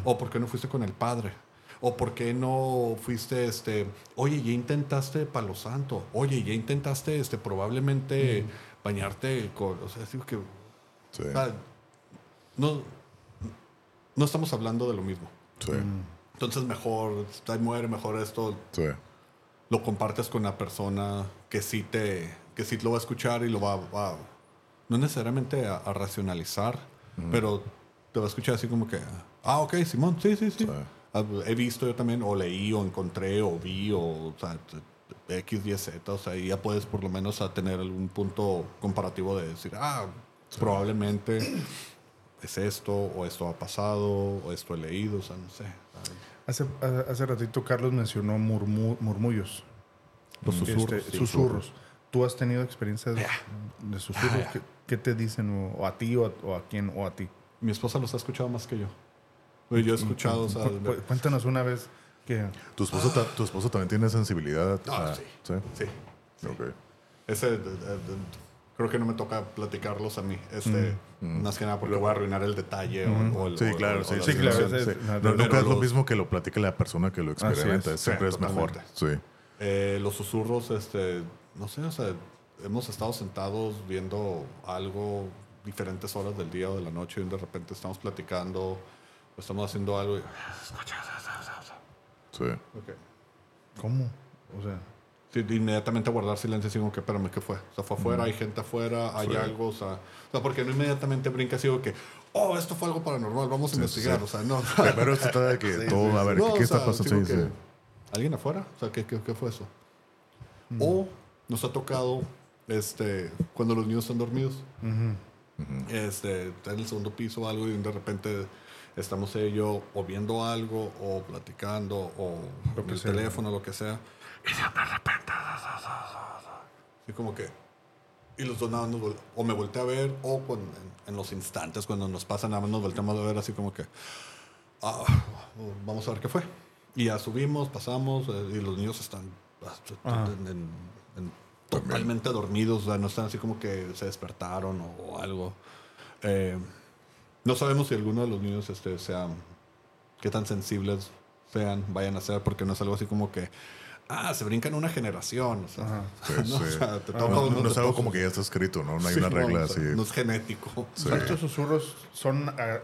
¿O por qué no fuiste con el padre? ¿O por qué no fuiste, este, oye, ya intentaste Palo Santo? Oye, ya intentaste, este, probablemente bañarte con, o sea, digo que, Sí, o sea, no, no estamos hablando de lo mismo. sí, Entonces mejor, ahí muere, mejor esto, sí. lo compartes con la persona que sí te, que sí lo va a escuchar y lo va, va- no necesariamente a, a racionalizar, pero te va a escuchar así como que, ah, ok, Simón, sí, sí, sí. Sí. Ah, He visto yo también, o leí, o encontré, o vi, o, o sea, X, Y, Z, o sea, y ya puedes por lo menos a tener algún punto comparativo de decir, ah, probablemente es esto, o esto ha pasado, o esto he leído, o sea, no sé. Hace, hace- ratito Carlos mencionó murmu- murmullos. Los susurros. Este, sí. susurros. ¿Tú has tenido experiencias de susurros? ¿Qué, qué te dicen? O, o a ti, o a, o a quién, o a ti. Mi esposa los ha escuchado más que yo. Yo he escuchado, o sea, Cu- cu- Cuéntanos una vez que... ¿Tu esposo, ta- ¿Tu esposo también tiene sensibilidad? Ah, a- sí. ¿Sí? sí. Ok. Ese, de- de- de- creo que no me toca platicarlos a mí. Este, Más que nada porque voy a arruinar el detalle o- o, el- Sí, claro, o- sí, o sí, claro. sí. no, No, pero nunca es lo los- mismo que lo platique la persona que lo experimenta. es. Siempre Sí, es mejor. Sí. Eh, los susurros, este, no sé, o sea, hemos estado sentados viendo algo diferentes horas del día o de la noche y de repente estamos platicando estamos haciendo algo y... Sí. Ok. ¿Cómo? O sea... Sí, inmediatamente guardar silencio y que espérame, ¿qué fue? O sea, fue afuera, hay gente afuera, hay Sí. algo, o sea, o sea, porque no inmediatamente brincas y digo que, oh, esto fue algo paranormal, vamos a Sí, investigar, sí. o sea, no. Primero se trata de que todo, a ver, No, ¿qué, o está sea, pasando? digo Sí, que, sí. ¿Alguien afuera? O sea, ¿qué, qué, qué fue eso? O nos ha tocado, este, cuando los niños están dormidos, este, está en el segundo piso o algo y de repente estamos ellos o viendo algo o platicando o Lo en que el sea. teléfono, lo que sea. Y de repente, así como que, y los dos nada más nos o me volteé a ver o cuando- en, en los instantes cuando nos pasa nada más nos volteamos a ver así como que, ah, vamos a ver qué fue. Y ya subimos, pasamos eh, y los niños están en- en- en- totalmente dormidos, o sea, no están así como que se despertaron o, o algo. Eh, no sabemos si alguno de los niños este, sean, qué tan sensibles sean, vayan a ser, porque no es algo así como que, ah, se brincan una generación, o sea, Ajá. Sí, no, sí. o sea, te toca No, uno, no es algo como que ya está escrito, ¿no? No hay Sí, una regla sea, así. No es genético. Sí. Estos susurros son ah,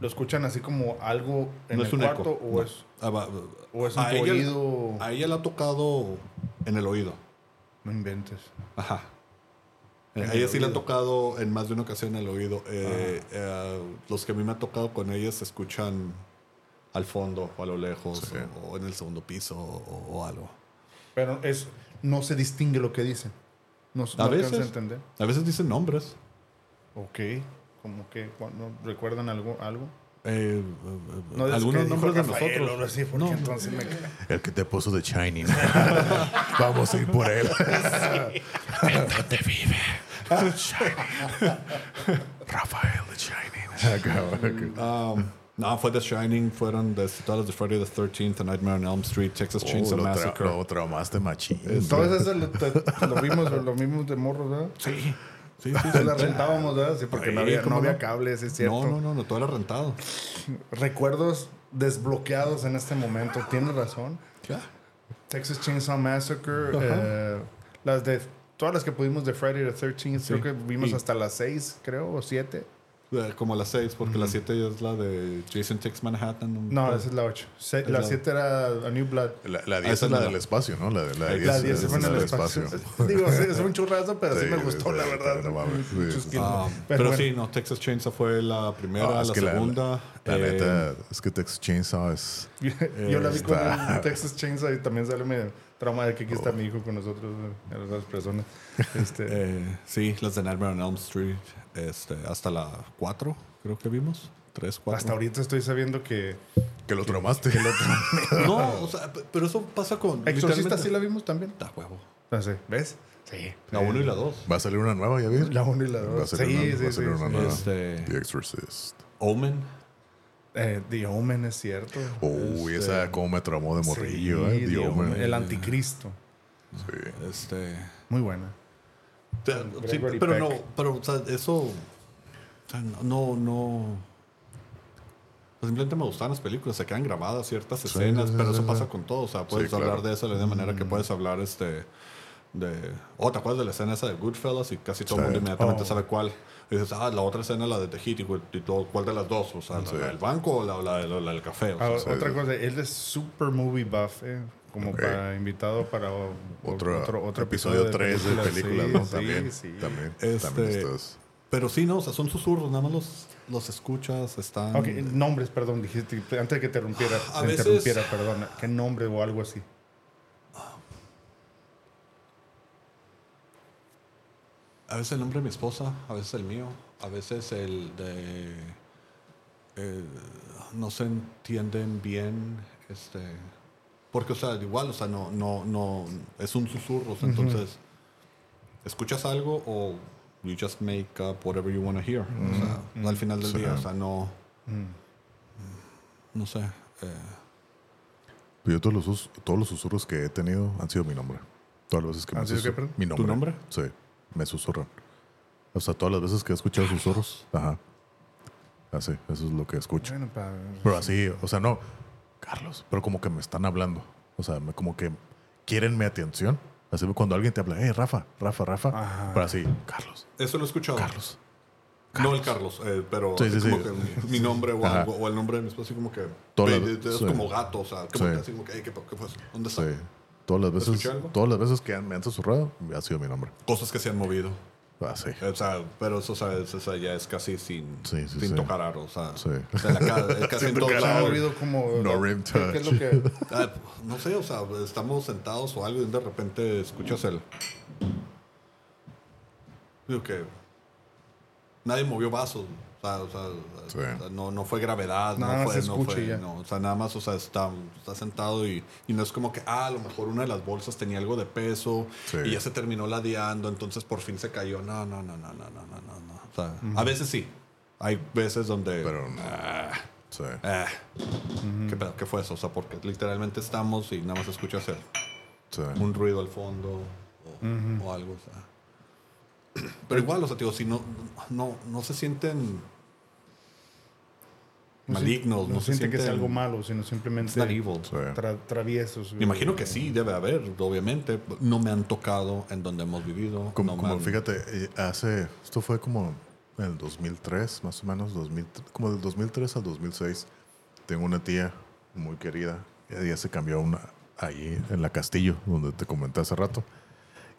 ¿Lo escuchan así como algo en no el es un cuarto eco. o no. es Ah, va- o es en a tu ella- oído? A ella le ha tocado en el oído. No inventes. Ajá. A el ella sí le ha oído. tocado en más de una ocasión el oído. Eh, eh, los que a mí me ha tocado con ella se escuchan al fondo o a lo lejos Sí. o, o en el segundo piso o, o algo. Pero es no se distingue lo que dicen. No, no A alcanza veces. a entender. A veces dicen nombres. Ok. Como que cuando recuerdan algo algo. Eh, eh, No es algunos nombres de Rafael nosotros. porque No. entonces me El que te puso de Shining. Vamos a ir por él. ¿Dónde vive? Rafael de Shining. Um, no, fue The Shining, fueron de, todas las de Friday the 13th, A Nightmare on Elm Street, Texas Chainsaw Oh, lo, tra- Massacre. lo traumaste machín. Todas esas lo, te- lo vimos, lo vimos de morros, ¿verdad? Sí, sí, sí. Se las rentábamos, ¿verdad? Sí, porque no Sí, había, ¿cómo no había no? cables, es cierto. No, no, no, no, todo era rentado. Recuerdos desbloqueados en este momento. Tienes razón. Ya. Texas Chainsaw Massacre, eh, las de todas las que pudimos de Friday the 13th, creo que vimos Y- hasta las 6, creo, o 7. Eh, Como las 6, porque la 7 es la de Jason Takes Manhattan. No, esa es la 8. Es la la- 7 era A New Blood. La, la Ah, 10 esa es la del espacio, ¿no? La, la, La 10 La es- 10 se es fue en la el del espacio. Digo, sí, es un churrazo, pero sí, Sí, me gustó, sí, la sí, verdad. no mames, sí, sí. Ah, pero pero bueno, sí, no, Texas Chainsaw fue la primera, Ah, es la segunda. La eh, neta, es que Texas Chainsaw es. Yo la vi con Texas Chainsaw y también sale medio trauma de que aquí está mi hijo con nosotros, eh, las dos personas. Este, eh, sí, las de Nightmare on Elm Street, este, hasta la 4, creo que vimos. 3, 4. hasta ahorita estoy sabiendo que Que lo traumaste. No, o sea, pero eso pasa con. Exorcista sí la vimos también. Da huevo. Ah, sí. ¿Ves? Sí. La 1 y la 2. Va a salir una nueva, ¿ya vi? La 1 y la Va a 2. salir Sí, una- sí, va a sí. salir una sí. nueva. Este, The Exorcist. Omen. Eh, The Omen es cierto. Uy, Este- esa como me traumó de morrillo, Sí, ¿eh? The The Omen. Omen, El anticristo. Sí. Este. Muy buena. sí, pero Peck. no, pero o sea, eso. O sea, no, no. pues simplemente me gustan las películas, se quedan grabadas ciertas escenas, sí, pero sí, eso sí. pasa con todo. O sea, puedes claro. hablar de eso de la misma manera que Mm. puedes hablar este de. Oh, ¿te acuerdas de la escena esa de Goodfellas? Y casi todo el Sí. mundo inmediatamente Oh. sabe cuál. Y dices, ah, la otra escena, la de todo, ¿cuál de las dos? O sea, Sí. la, del banco o la, la, la- la del café. O sea, Ah, sí, otra sí. cosa, él es super movie buff, eh, como Ok. para invitado para o- Otro, otro, otro episodio 3 de películas, Sí, ¿no? sí, también. sí. También. Este- también estás. Pero sí, no, o sea, son susurros, nada más los, los escuchas, están... Ok, nombres, perdón, dijiste, antes de que te interrumpiera, A te veces- interrumpiera, perdón, ¿qué nombre o algo así? A veces el nombre de mi esposa, a veces el mío, a veces el de... eh, no se entienden bien, este... Porque, o sea, igual, o sea, no, no, no, es un susurro, o sea, entonces, escuchas algo o you just make up whatever you want to hear. O sea, al final del Sí. día, o sea, no, Mm. no sé. eh, Yo todos los, todos los susurros que he tenido han sido mi nombre. Todas las veces que me ¿Han sido qué, susurran- perdón? Mi nombre. nombre? Sí, me susurran. O sea, todas las veces que he escuchado susurros. Ajá. Así, eso es lo que escucho. Bueno, pa- Pero así, o sea, no, Carlos, pero como que me están hablando. O sea, me- como que quieren mi atención. Así cuando alguien te habla, hey, Rafa, Rafa, Rafa. Ajá. Pero así, Carlos, Eso lo he escuchado. Carlos. No el Carlos, eh, pero Sí, así sí, como sí. que mi nombre o, Ajá. algo, o el nombre de mi esposa, así como que. De- es sí. como gato, o sea, como Sí. que así como que, "Ey, ¿qué, qué fue eso? ¿Dónde está? Sí. Todas las veces, todas las veces que me han susurrado, ha sido mi nombre. Cosas que se han movido. Así. O sea, pero eso, o sea, es- o sea, ya es casi sin, Sí, sí, sin sí. tocar aro, o sea, Sí. o sea, la casi en Sin todos tocar se ha lados. movido como... No rim ¿qué- ¿Qué es lo touch. que...? Ah, no sé, o sea, estamos sentados o algo y de repente escuchas el. Digo que. Nadie movió vasos. O sea, o sea, Sí. o sea, no, no fue gravedad, Nada no más fue. se no escucha fue- y ya. no, o sea, nada más, o sea, está, está sentado y, y no es como que, ah, a lo mejor una de las bolsas tenía algo de peso Sí. y ya se terminó ladeando, entonces por fin se cayó. No, no, no, no, no, no, no, no. no. O sea, a veces sí. Hay veces donde. Pero no. ah, Sí. ah, ¿qué? ¿Qué fue eso? O sea, porque literalmente estamos y nada más escuchas sí. un ruido al fondo o, o algo. O sea. Pero igual, o sea, digo, si no, no, no se sienten malignos, No, no, se sienten que es algo malo, sino simplemente evil. Tra- traviesos. Me imagino que sí, debe haber, obviamente. No me han tocado en donde hemos vivido. Como, no como han- fíjate, eh, hace, esto fue como en el 2003, más o menos, 2000, como del 2003 al 2006. Tengo una tía muy querida. Ella se cambió a una, ahí en la Castillo, donde te comenté hace rato.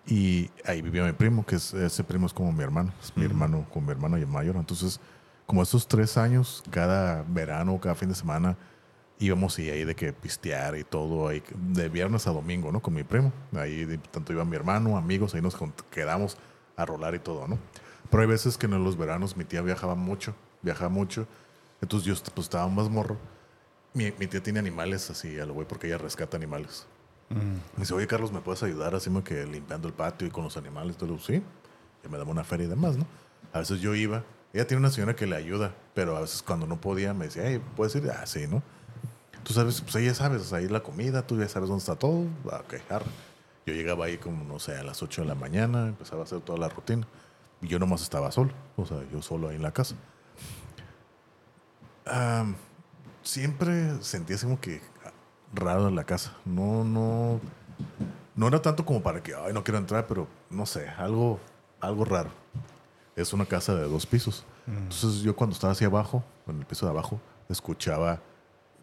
Y ahí vivía mi primo, que es, ese primo es como mi hermano, es mi hermano con mi hermano mayor. Entonces, como estos tres años, cada verano, cada fin de semana, íbamos y ahí de que pistear y todo, ahí, de viernes a domingo, ¿no? Con mi primo. Ahí de- tanto iba mi hermano, amigos, ahí nos quedamos a rolar y todo, ¿no? Pero hay veces que en los veranos mi tía viajaba mucho, viajaba mucho. Entonces yo pues, estaba más morro. Mi, mi tía tiene animales así a lo güey porque ella rescata animales. Me dice, oye Carlos, ¿me puedes ayudar así como que limpiando el patio y con los animales? Lo sí. Y me daba una feria y demás, ¿no? A veces yo iba. Ella tiene una señora que le ayuda, pero a veces cuando no podía me decía, hey, ¿puedes ir? Ah, sí, ¿no? Tú sabes, pues ella sabes, ahí la comida, tú ya sabes dónde está todo. Ah, ok. Yo llegaba ahí como, no sé, a las 8 de la mañana, empezaba a hacer toda la rutina. Y yo nomás estaba solo, o sea, yo solo ahí en la casa. Siempre sentía así como que raro en la casa. No, no, no era tanto como para que, ay, no quiero entrar, pero no sé, algo, algo raro. Es una casa de dos pisos. Entonces yo cuando estaba hacia abajo, en el piso de abajo, escuchaba,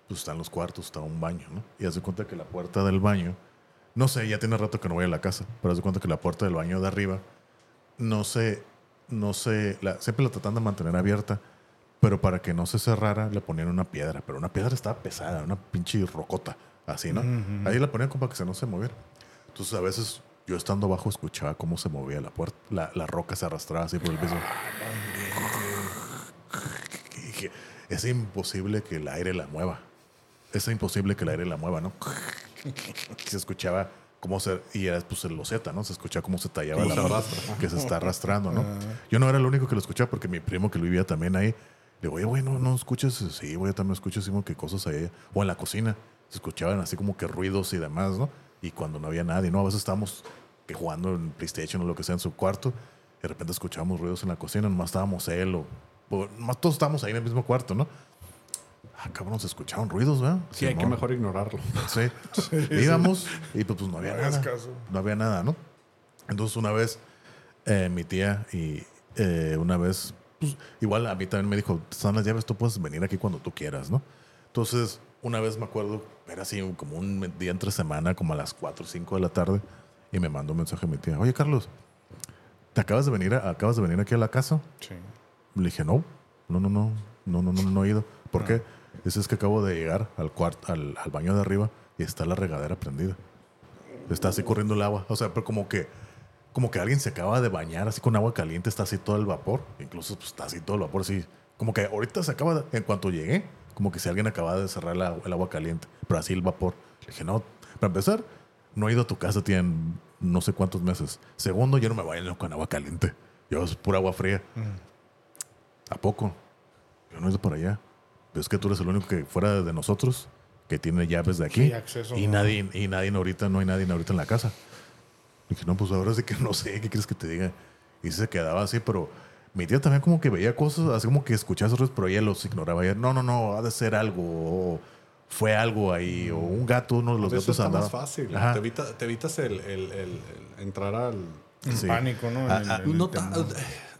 pues están los cuartos, está un baño, ¿no? Y haz de cuenta que la puerta del baño, no sé, ya tiene rato que no voy a la casa, pero haz de cuenta que la puerta del baño de arriba, no sé, no sé, la, siempre la tratan de mantener abierta, pero para que no se cerrara le ponían una piedra, pero una piedra estaba pesada, una pinche rocota, así, ¿no? Ahí la ponían como para que se no se moviera. Entonces a veces yo estando abajo escuchaba cómo se movía la puerta, la, la roca se arrastraba así por el piso. Es imposible que el aire la mueva. Es imposible que el aire la mueva, ¿no? Se escuchaba cómo se... Y era pues el loseta, ¿no? Se escuchaba cómo se tallaba la arrastra. que se está arrastrando, ¿no? Yo no era el único que lo escuchaba porque mi primo que lo vivía también ahí, le digo, oye, güey, no, no escuchas. Sí, güey, yo también escucho así como que cosas ahí. O en la cocina, se escuchaban así como que ruidos y demás, ¿no? Y cuando no había nadie, ¿no? A veces estábamos que jugando en PlayStation o lo que sea en su cuarto, y de repente escuchábamos ruidos en la cocina, nomás estábamos él o... o nomás todos estábamos ahí en el mismo cuarto, ¿no? Ah, cabrón, se escuchaban ruidos, ¿verdad? Sí, hay que Simón. mejor ignorarlo. Sí. Íbamos y pues, pues, no había No nada. caso. No había nada, ¿no? Entonces una vez eh, mi tía y eh, una vez, pues igual a mí también me dijo, están las llaves, tú puedes venir aquí cuando tú quieras, ¿no? Entonces una vez me acuerdo, era así como un día entre semana, como a las 4 o 5 de la tarde, y me mandó un mensaje a mi tía, oye Carlos, ¿te acabas de venir, a- acabas de venir aquí a la casa? Sí. Le dije, no, no, no, no, no, no, no, no he ido. ¿Por qué? Dice, es que acabo de llegar al cuarto, al, al baño de arriba y está la regadera prendida. Está así corriendo el agua. O sea, pero como que, como que alguien se acaba de bañar así con agua caliente, está así todo el vapor. Incluso pues, está así todo el vapor, así. Como que ahorita se acaba, de- en cuanto llegué, como que si alguien acaba de cerrar la- el agua caliente, pero así el vapor. Le dije, no, para empezar, no he ido a tu casa, tienen no sé cuántos meses. Segundo, yo no me baño con agua caliente. Yo es pura agua fría. ¿A poco? Yo no he ido por allá. Pero es que tú eres el único que fuera de nosotros que tiene llaves de aquí. Sí, acceso, y ¿no? nadie, y nadie ahorita, no hay nadie ahorita en la casa. Dije, no, pues ahora sí que no sé, ¿qué quieres que te diga? Y se quedaba así, pero mi tía también como que veía cosas, así como que escuchaba esos pero ella los ignoraba. Ella, no, no, no, ha de ser algo, o fue algo ahí, o un gato, uno de los Eso gatos está andaba. más fácil. Ajá. Te, evita- te evitas el, el- el- el entrar al... Sí. pánico, ¿no? En Ah, el- ah, en el No ta- temor.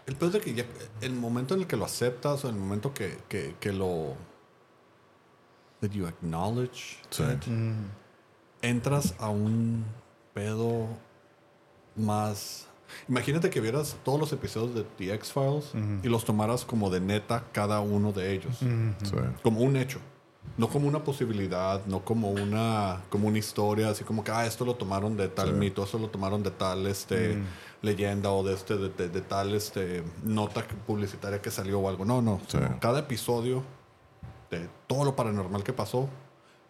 el peor es de que ya, el momento en el que lo aceptas o el momento que, que, que lo... That you acknowledge Sí. it, entras a un pedo más... Imagínate que vieras todos los episodios de The X-Files y los tomaras como de neta cada uno de ellos. Sí. Como un hecho. No como una posibilidad, no como una, como una historia, así como que, ah, esto lo tomaron de tal Sí. mito, esto lo tomaron de tal este, leyenda o de, este, de, de- de tal este, nota que- publicitaria que salió o algo. No, no. Sí. Cada episodio de todo lo paranormal que pasó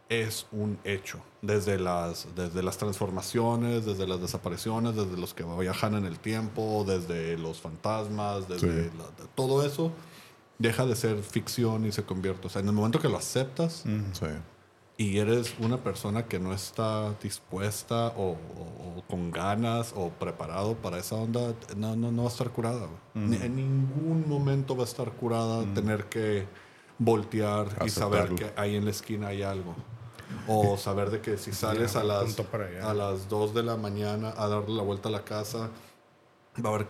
es un hecho. Desde las, desde las transformaciones, desde las desapariciones, desde los que viajan en el tiempo, desde los fantasmas, desde Sí. la- todo eso deja de ser ficción y se convierte. O sea, en el momento que lo aceptas Sí. y eres una persona que no está dispuesta o, o- o con ganas o preparado para esa onda, no, no, no va a estar curada. Ni- en ningún momento va a estar curada tener que voltear y saber que ahí en la esquina hay algo. O saber de que si sales a, las, a las 2 de la mañana a darle la vuelta a la casa, va a haber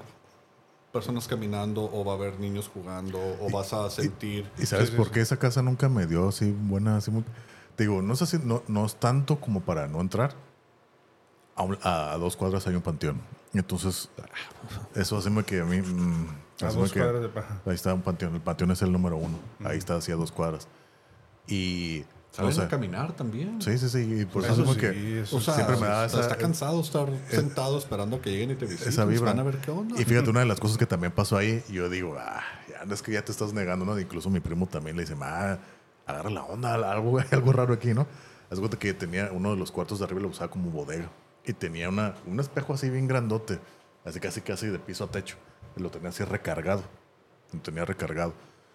personas caminando o va a haber niños jugando o vas a sentir... ¿Y sabes por qué esa casa nunca me dio así buena, así muy... Te digo, no es así, no, no es tanto como para no entrar. A, un- a dos cuadras hay un panteón. Entonces, eso hace que a mí... mm, A dos que- cuadras de paja. Ahí está un panteón. El panteón es el número uno. Ahí está así a dos cuadras. Y... Salen o sea, a caminar también. sí, sí, sí. Y por Eso eso, es como sí, que... eso O sea, Siempre me da está, esa- cansado estar sentado esperando a que lleguen y te visiten. esa vibra. Van a ver qué onda. Y fíjate, una de las cosas que también pasó ahí, yo digo, ah, ya no es que ya te estás negando, ¿no? Incluso mi primo también le dice, ah, agarra la onda, algo, algo raro aquí, ¿no? Haz cuenta que tenía uno de los cuartos de arriba lo usaba como bodega. Y tenía una, un espejo así bien grandote, así casi casi de piso a techo. Y lo tenía así recargado. Lo tenía recargado.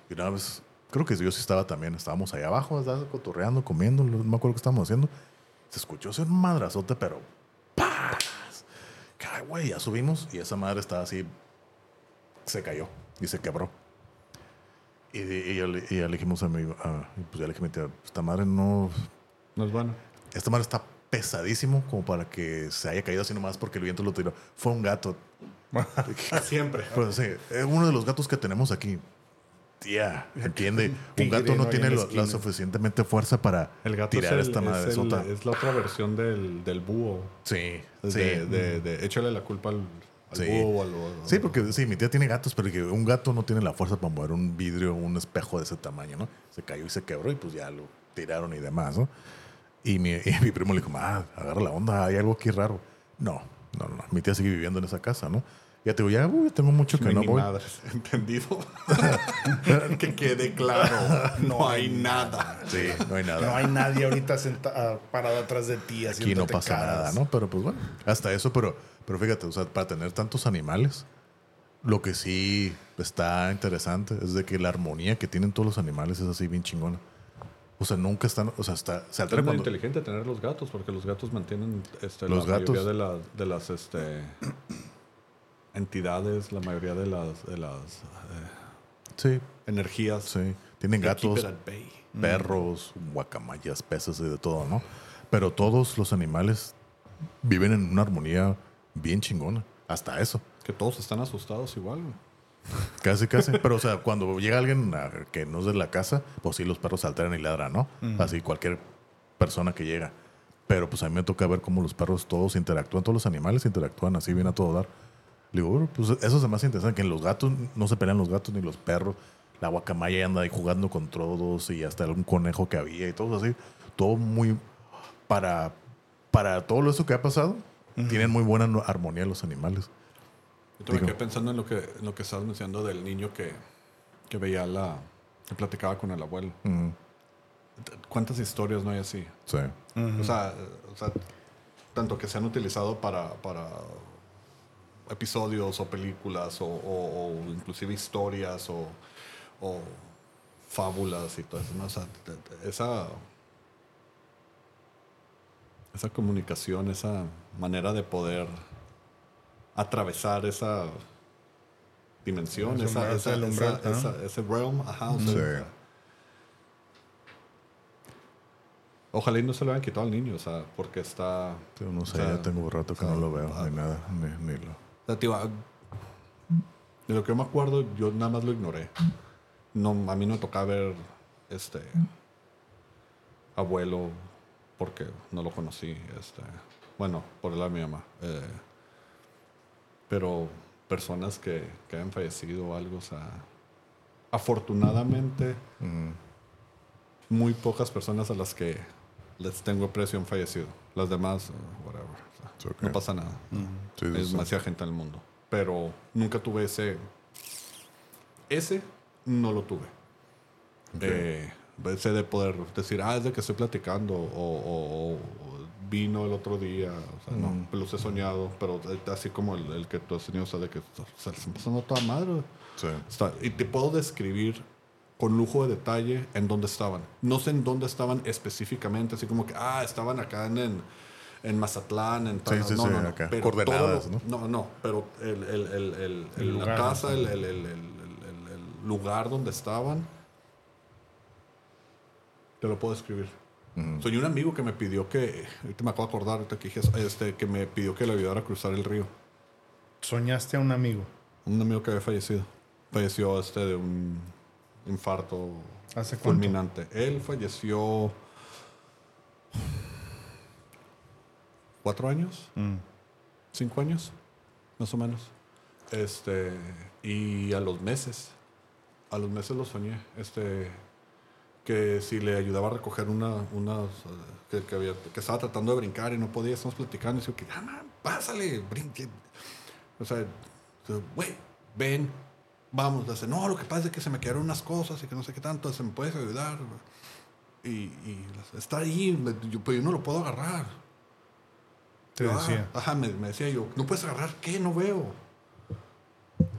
Y una vez, creo que yo sí estaba también, estábamos allá abajo, estábamos cotorreando, comiendo, no me acuerdo qué estábamos haciendo. Se escuchó un madrazote, pero ¡paz! Que, ay, güey, ya subimos y esa madre estaba así, se cayó y se quebró. Y, y ya, le, y ya le dijimos a mi, a- y pues ya le tía, esta madre no, No es bueno. esta madre está pesadísimo como para que se haya caído así nomás porque el viento lo tiró. Fue un gato. Siempre. Pues sí, es uno de los gatos que tenemos aquí. Tía, entiende. Un gato no tiene en la lo- la suficientemente fuerza para El gato tirar es, el- esta madre es, el- sota. es la otra versión del, del búho. Sí, De, sí. de, de- échale la culpa al, al Sí. búho o al... Sí, porque sí, mi tía tiene gatos, pero que un gato no tiene la fuerza para mover un vidrio, un espejo de ese tamaño, ¿no? Se cayó y se quebró y pues ya lo tiraron y demás, ¿no? Y mi, y mi primo le dijo, ah, agarra la onda, hay algo aquí raro. No, no, no, mi tía sigue viviendo en esa casa, ¿no? Ya te digo, ya, uy, tengo mucho que no Ni voy. madres, ¿entendido? que quede claro, no hay nada. Sí, no hay nada. No hay nadie ahorita senta- ah, parado atrás de ti Aquí no pasa caras. nada, ¿no? Pero pues bueno, hasta eso, pero, pero fíjate, o sea, para tener tantos animales, lo que sí está interesante es de que la armonía que tienen todos los animales es así bien chingona. O sea, nunca están, o sea, está, se Es altera muy cuando... inteligente tener los gatos porque los gatos mantienen este, Los la gatos. mayoría de, la- de las este, entidades, la mayoría de las, de las eh, Sí, energías. sí. Tienen gatos, bay. perros, guacamayas, peces y de todo, ¿no? Pero todos los animales viven en una armonía bien chingona. Hasta eso. Que todos están asustados igual. güey. Casi, casi. Pero, o sea, cuando llega alguien a- que no es de la casa, pues sí, los perros se alteran y ladran, ¿no? Así cualquier persona que llega. Pero pues a mí me toca ver cómo los perros todos interactúan, todos los animales interactúan así bien a todo dar. Le digo, "Bueno, pues eso es más interesante, que en los gatos no se pelean los gatos ni los perros. La guacamaya anda ahí jugando con todos y hasta algún conejo que había y todo así. Todo muy... Para, para todo eso que ha pasado, tienen muy buena armonía los animales. Yo me quedé pensando en lo que, en lo que estabas mencionando del niño que, que veía la. que platicaba con el abuelo. ¿Cuántas historias no hay así? sí. o, sea, o sea, tanto que se han utilizado para, para episodios o películas o, o- o inclusive historias o, o fábulas y todo eso. ¿no? O sea, esa, esa comunicación, esa manera de poder atravesar esa dimensión, Ese esa, umbral, esa- el umbral, esa- ¿no? esa- ese realm, ajá, o sea, Sí. Ojalá y no se lo hayan quitado al niño, o sea, porque está... Yo no sé, o sea, ya tengo rato que o sea, no lo veo, ah, ni nada, ni, ni lo. O sea, tío, ah, de lo que yo me acuerdo, yo nada más lo ignoré. No, a mí no me tocaba ver este abuelo porque no lo conocí. Este, bueno, por el lado de mi mamá. eh, pero personas que, que han fallecido o algo, o sea, afortunadamente, muy pocas personas a las que les tengo aprecio han fallecido. Las demás, whatever. Sea, okay. No pasa nada. sí, Hay sí, demasiada gente en el mundo. Pero nunca tuve ese. Ese no lo tuve. Eh, ese de poder decir, ah, es de que estoy platicando. O, o- o vino el otro día. O sea, no, Mm. los he soñado. Pero así como el, el que tú has tenido, o sea, de que se pasando toda madre. Sí. Está- y te puedo describir con lujo de detalle en dónde estaban. No sé en dónde estaban específicamente, así como que, ah, estaban acá en, en, en Mazatlán, en Sí, sí, no, sí, no, no, acá. pero Coordenadas, todo lo- ¿no? No, pero el, el, el, el- El el- la lugar, casa, ¿no? el, el, el, el- el- el- el lugar donde estaban, te lo puedo describir. Ujú. Soy un amigo que me pidió que, ahorita me acabo de acordar, ahorita que dije, eso, este, que me pidió que le ayudara a cruzar el río. Soñaste a un amigo. un amigo que había fallecido. Falleció este de un infarto ¿Hace cuánto? fulminante. Él falleció cuatro años, Mm. cinco años, más o menos. Este, y a los meses, a los meses lo soñé. Este, que si le ayudaba a recoger una, unas, eh, que, que, había- que estaba tratando de brincar y no podía, estamos platicando y digo que, ah, man, pásale, brinque. O sea, güey, ven, vamos. Dice, no, lo que pasa es que se me quedaron unas cosas y que no sé qué tanto, ¿se me puedes ayudar? Y, y está ahí, yo, pero yo no lo puedo agarrar. Te Yo, ah, decía. ajá, me, me decía yo, ¿no puedes agarrar qué? No veo.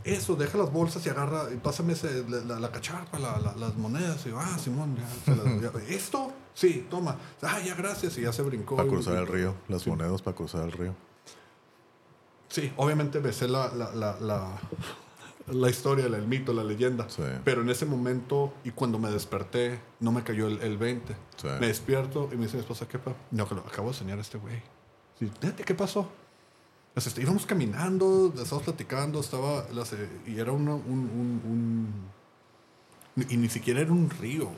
Eso, deja las bolsas y agarra, y pásame ese- la, la- la cacharpa, la- la- las monedas. Y yo, ah, Simón, ya, las- ya- ¿esto? Sí, toma. Ah, ya, gracias. Y ya se brincó. Para cruzar el río, las Sí. monedas para cruzar el río. Sí, obviamente me sé la, la, la, la, la historia, el mito, la leyenda. Sí. Pero en ese momento, y cuando me desperté, no me cayó el, el 20. Sí. Me despierto y me dice mi esposa, ¿qué pasó? No, que lo acabo de soñar a este güey. Sí, "Neta, ¿qué pasó? Este, íbamos caminando, estábamos platicando, estaba, las, y era una- un, un- un- y ni siquiera era un río,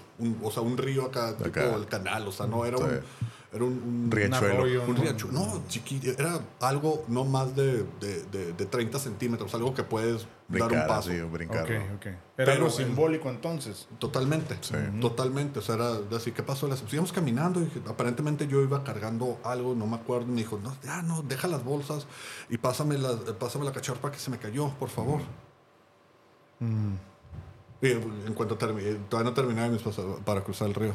o sea, un río acá, tipo el canal, o sea, no, era Sí. un, era un, un- Riachuelo. arroyo, un ¿no? riachuelo. No, chiquito, era algo no más de, de, de, de 30 centímetros, algo que puedes dar Brincar un paso. brincar. Era Pero, algo simbólico entonces. Totalmente, Sí. totalmente. O sea, era así, ¿qué pasó? Las- Íbamos caminando y aparentemente yo iba cargando algo, no me acuerdo. Y me dijo, no, ya no, deja las bolsas y pásame la, pásame la cacharpa que se me cayó, por favor. Mm. Y en cuanto terminé, todavía no terminaba mis pasos para cruzar el río.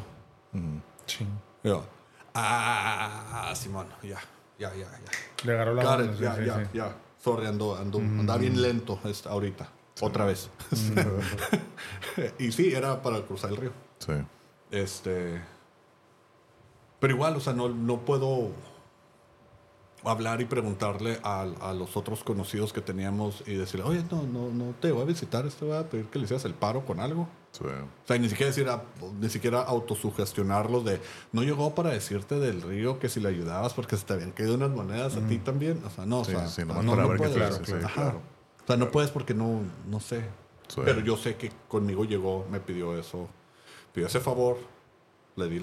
Yo, ah, Simón, ya, ya, ya, ya. Le agarró la Got mano. it, sí, ya, sí, ya, sí. ya. Sorry, ando, ando, andaba bien lento este, ahorita. Otra vez. y sí, era para cruzar el río. Sí. Este. Pero igual, o sea, no, no puedo hablar y preguntarle a, a los otros conocidos que teníamos y decirle, oye, no, no, no te voy a visitar, te voy a pedir que le hicieras el paro con algo. Sí. O sea, ni siquiera decir, a- ni siquiera autosugestionarlos de, no llegó para decirte del río que si le ayudabas porque se te habían caído unas monedas a ti también. O sea, no, Sí, o sea, sí, no, puedes. Ajá. claro. O sea, no puedes porque no, no sé. Pero yo sé que conmigo llegó, me pidió eso, pidió ese favor, le di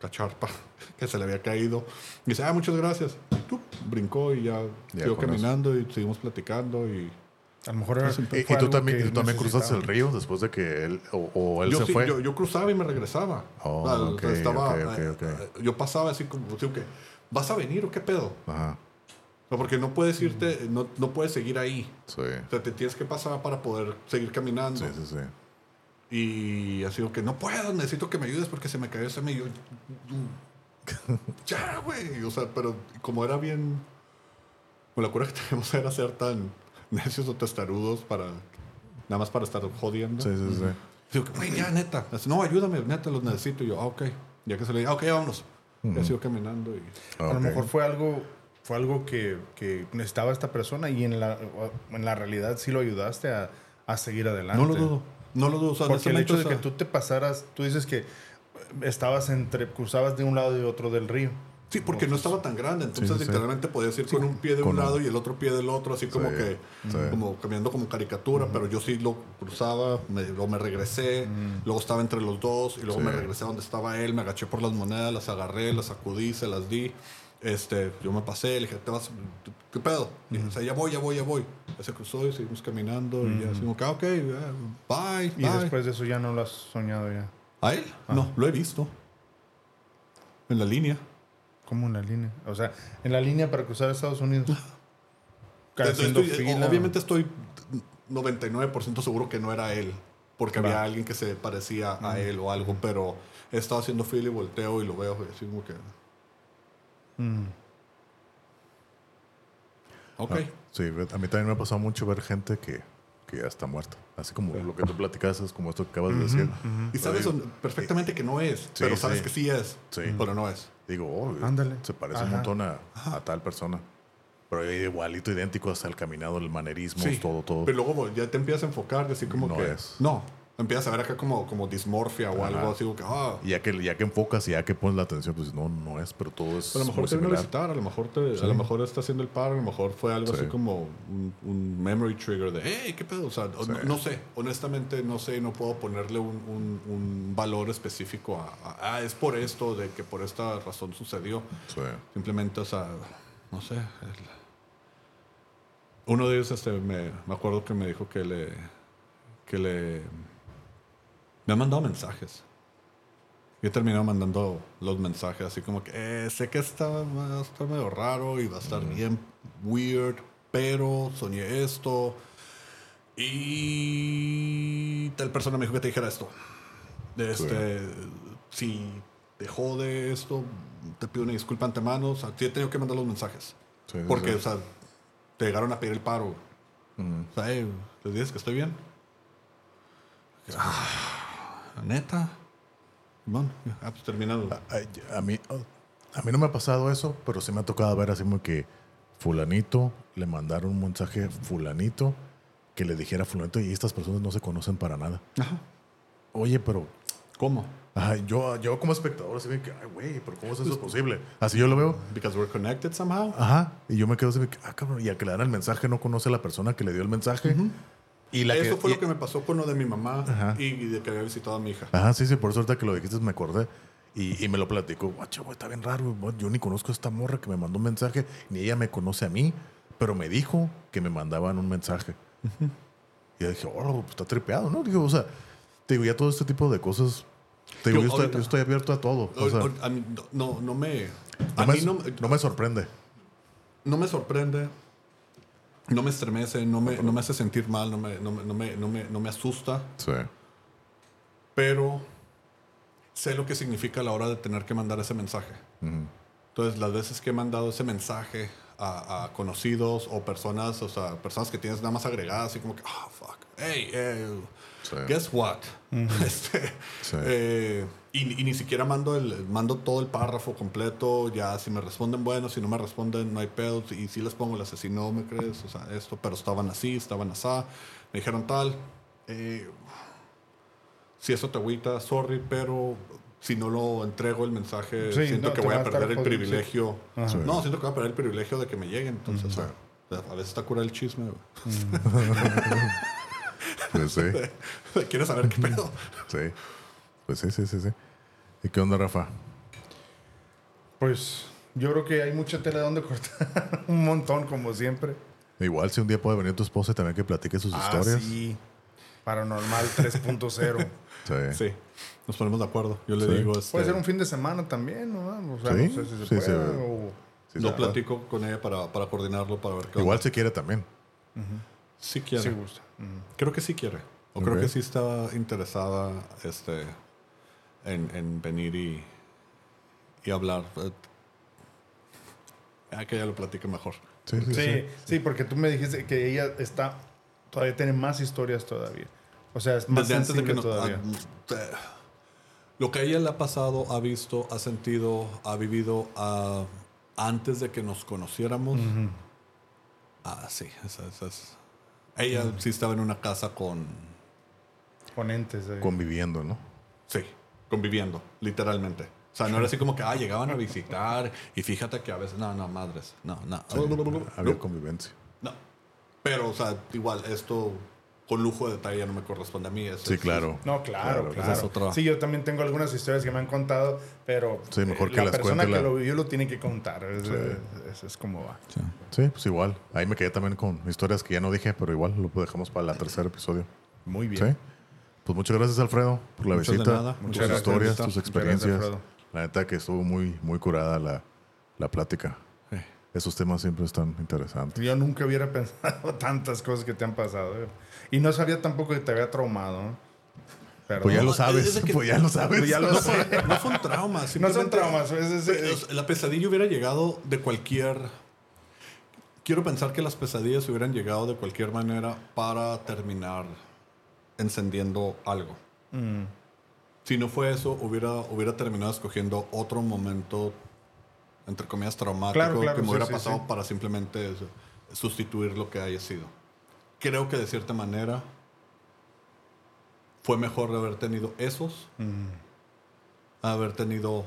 la cacharpa que se le había caído. Y dice, ah, muchas gracias. Y tú brincó y ya, Ya siguió caminando y seguimos platicando. Y A lo mejor era, ¿Y, y tú también, tú también cruzaste el río después de que él o, o él yo, se sí, fue? yo, yo cruzaba y me regresaba. Oh, Al- ok, estaba, ok, ok, eh, eh, Yo pasaba así como, digo que, ¿vas a venir o qué pedo? Ajá. O sea, porque no puedes irte, no, no puedes seguir ahí. Sí. O sea, te tienes que pasar para poder seguir caminando. Sí, sí, sí. Y así que no puedo, necesito que me ayudes porque se me cayó ese medio. ya, güey. O sea, pero como era bien. Pues la cura que teníamos era ser tan necios o testarudos para. Nada más para estar jodiendo. Sí, sí, sí. Digo, que, güey, ya, neta. Así, no, ayúdame, neta, los necesito. Y yo, ah, ok. Ya que se le diga, ah, ok, ya vámonos. Y Ujú. sigo caminando y. A lo mejor fue algo, fue algo que, que necesitaba esta persona y en la, en la realidad sí lo ayudaste a, a seguir adelante. No lo dudo. No lo dudo. O sea, en Porque el hecho de que tú te pasaras, tú dices que estabas entre, cruzabas de un lado y otro del río. Sí, porque no estaba tan grande, entonces Sí, sí, sí. literalmente podías ir con un pie de un un- lado y el otro pie del otro, así como Sí, que, sí. como caminando como caricatura, pero yo sí lo cruzaba, me, luego me regresé, luego estaba entre los dos y luego Sí. me regresé a donde estaba él, me agaché por las monedas, las agarré, las sacudí, se las di. Este, yo me pasé, le dije, ¿te vas? ¿Qué pedo? Y dije, o sea, ya voy, ya voy, ya voy. Se cruzó y seguimos caminando y ya así como que, ah, ok, ya, bye, Y bye. después de eso ya no lo has soñado ya. ¿A él? No, lo he visto. En la línea. ¿Cómo en la línea? O sea, en la línea para cruzar a Estados Unidos. Estoy- fila. obviamente estoy 99% seguro que no era él, porque había alguien que se parecía a él o algo, pero he estado haciendo fila y volteo y lo veo y así como que, Mm. ok. Ah, sí, a mí también me ha pasado mucho ver gente que, que ya está muerta. Así como lo que tú platicas, es como esto que acabas de decir. Y sabes perfectamente que no es, Sí, pero sabes sí. que sí es, Sí. pero no es. Digo, oh, Ándale. se parece un montón a, a tal persona. Pero igualito, idéntico hasta el caminado, el manerismo, todo, todo. Pero luego ya te empiezas a enfocar así como No que, es. no, Empiezas a ver acá como, como dismorfia o algo así, como que, ah, Y ya que, ya que enfocas y ya que pones la atención, pues no, no es, pero todo es a lo mejor te vino a visitar, a lo mejor te, a lo mejor está haciendo el paro, a lo mejor fue algo Sí. así como un, un memory trigger de, hey, ¿qué pedo? O sea, no, no sé, honestamente no sé, no puedo ponerle un, un- un valor específico a, a, ah, es por esto, de que por esta razón sucedió. Sí. Simplemente, o sea, no sé. el- uno de ellos, este, me, me acuerdo que me dijo que le, que le, me ha mandado mensajes. Y he terminado mandando los mensajes así como que eh, sé que está, va a estar medio raro y va a estar bien weird, pero soñé esto. Y tal persona me dijo que te dijera esto. Este, si te jode esto, te pido una disculpa antemano. O sea, sí he tenido que mandar los mensajes. Sí, porque, sí. o sea, te llegaron a pedir el paro. Mm. O sea, "Ey, les dices que estoy bien. Ah, neta. Bueno, ah, pues terminado. Ay, A mí, a mí no me ha pasado eso, pero sí me ha tocado ver así como que fulanito, le mandaron un mensaje fulanito que le dijera fulanito y estas personas no se conocen para nada. Ajá. Oye, pero ¿Cómo? ajá, yo, yo como espectador así que, ay, güey, pero ¿cómo es eso posible? Así yo lo veo. Because we're connected somehow. Ajá, y yo me quedo así que, ah, cabrón, y al que le dan el mensaje no conoce a la persona que le dio el mensaje. Y la Eso que, fue y- lo que me pasó con lo de mi mamá Ajá. y de que había visitado a mi hija. Ajá, sí, sí, por eso ahorita que lo dijiste me acordé. Y, y me lo platicó, guacho, güey, está bien raro, güey, yo ni conozco a esta morra que me mandó un mensaje, ni ella me conoce a mí, pero me dijo que me mandaban un mensaje. Y yo dije, oh, pues está tripeado, ¿no? Digo, o sea, te digo, ya todo este tipo de cosas, te digo, Yo yo, estoy, ahorita- yo estoy abierto a todo. O sea, O- o- a mí no, no, no me. no, A me, mí no, no me sorprende. no me sorprende, no me estremece, no me, no me hace sentir mal, no me, no me, no me, no me, no me asusta, Sí. pero sé lo que significa a la hora de tener que mandar ese mensaje. Ujú. Entonces, las veces que he mandado ese mensaje a, a conocidos o personas, o sea, personas que tienes nada más agregadas, así como que, ah, fuck, hey, eh, Sí. guess what? Este, Sí. eh, y, y ni siquiera mando, el, mando todo el párrafo completo, ya si me responden, bueno, si no me responden, no hay pedos, y si les pongo el asesino, ¿me crees? O sea, esto, pero estaban así, estaban así, me dijeron tal. eh, si eso te agüita, sorry, pero si no lo entrego el mensaje, Sí, siento no, que voy a a perder el jodido, sí. privilegio. Ajá. No, siento que voy a perder el privilegio de que me lleguen. Entonces, o sea, a veces está cura el chisme. Pues sí, ¿Quieres saber qué pedo? sí. Pues sí, sí, sí, sí. ¿Y qué onda, Rafa? Pues yo creo que hay mucha tela donde cortar. un montón, como siempre. Igual si un día puede venir tu esposa y también que platique sus Ah, historias. sí. Paranormal 3.0. Sí. Sí, nos ponemos de acuerdo. Yo le Sí. digo, este, Puede ser un fin de semana también, ¿no? O sea, Sí, no sé si se sí, puede. sí. o- Sí, lo platico con ella para, para coordinarlo, para ver qué Igual onda. si quiere también. Sí quiere. Sí gusta. Ujú. Creo que sí quiere. O Ok. creo que sí está interesada este, en, en venir y, y hablar. Eh, Ah, que ella lo platique mejor. Sí, sí, sí. Sí, sí, porque tú me dijiste que ella está todavía tiene más historias todavía. O sea, es más Desde antes de que nos, todavía. ah, eh, lo que a ella le ha pasado, ha visto, ha sentido, ha vivido ah, antes de que nos conociéramos. Ah, sí, esa, esa es. Ella sí estaba en una casa con. Ponentes. de- Conviviendo, ¿no? Sí, conviviendo, literalmente. O sea, no era así como que, ah, llegaban a visitar y fíjate que a veces, no, no, madres, no, no. Había No. convivencia. No. Pero, o sea, igual, esto con lujo de detalle ya no me corresponde a mí. eso Sí, es- claro. No, claro, Claro, claro. esa es otra. Sí, yo también tengo algunas historias que me han contado, pero Sí, mejor eh, que la las persona cuente que la- lo vivió lo tiene que contar. Es, es- es como va. Sí, pues igual. Ahí me quedé también con historias que ya no dije, pero igual lo dejamos para el tercer episodio. Muy bien. Sí. Pues muchas gracias, Alfredo, por la Muchas de visita, Muchas gracias, historias, tus gracias, experiencias. La neta que estuvo muy, muy curada la, la plática. Esos temas siempre están interesantes. Yo nunca hubiera pensado tantas cosas que te han pasado. eh. Y no sabía tampoco que te había traumado. ¿no? Pero Pues ya sabes, que- pues ya lo sabes. Pues ya lo No, sé. fue- no fue un trauma. No son traumas. es- es- Pues, La pesadilla hubiera llegado de cualquier. Quiero pensar que las pesadillas hubieran llegado de cualquier manera para terminar encendiendo algo. Mm. Si no fue eso, hubiera, hubiera terminado escogiendo otro momento, entre comillas, traumático Claro, claro, que me sí, hubiera sí, pasado sí. para simplemente sustituir lo que haya sido. Creo que de cierta manera fue mejor haber tenido esos, a haber tenido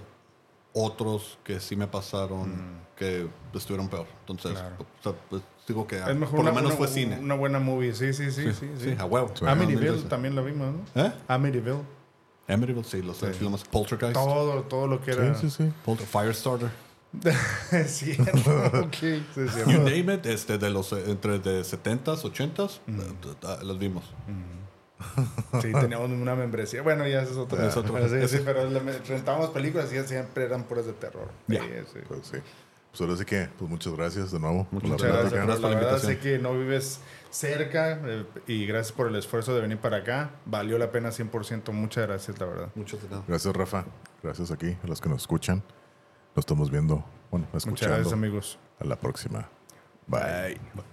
otros que sí me pasaron, que estuvieron peor. Entonces, Claro. o sea, pues, digo que Es mejor por una, lo menos una- fue cine. Una buena movie, sí, sí, sí. Sí, sí, a huevo. Amityville también lo vimos, ¿no? ¿Eh? Amityville. Amityville, sí, los Sí. filmes Poltergeist, Todo, todo lo que era. Sí, sí, sí. Polter- Firestarter. es cierto. ok. Sí, es You name it, este, de los entre de 70s, 80s, Mm. eh, los vimos. Sí, teníamos una membresía. Bueno, ya eso es otro. Es otro- Sí, sí, pero rentábamos películas y siempre eran puras de terror. Ya. Sí, sí. Pues sí. Pues ahora sí que, pues muchas gracias de nuevo. por la Muchas gracias. gracias por la la verdad sé que no vives cerca eh, y gracias por el esfuerzo de venir para acá. Valió la pena 100%. Muchas gracias, la verdad. Muchos de nada. Gracias, Rafa. Gracias aquí a los que nos escuchan. Nos estamos viendo, bueno, Muchas escuchando. gracias, amigos. A la próxima. Bye. Bye.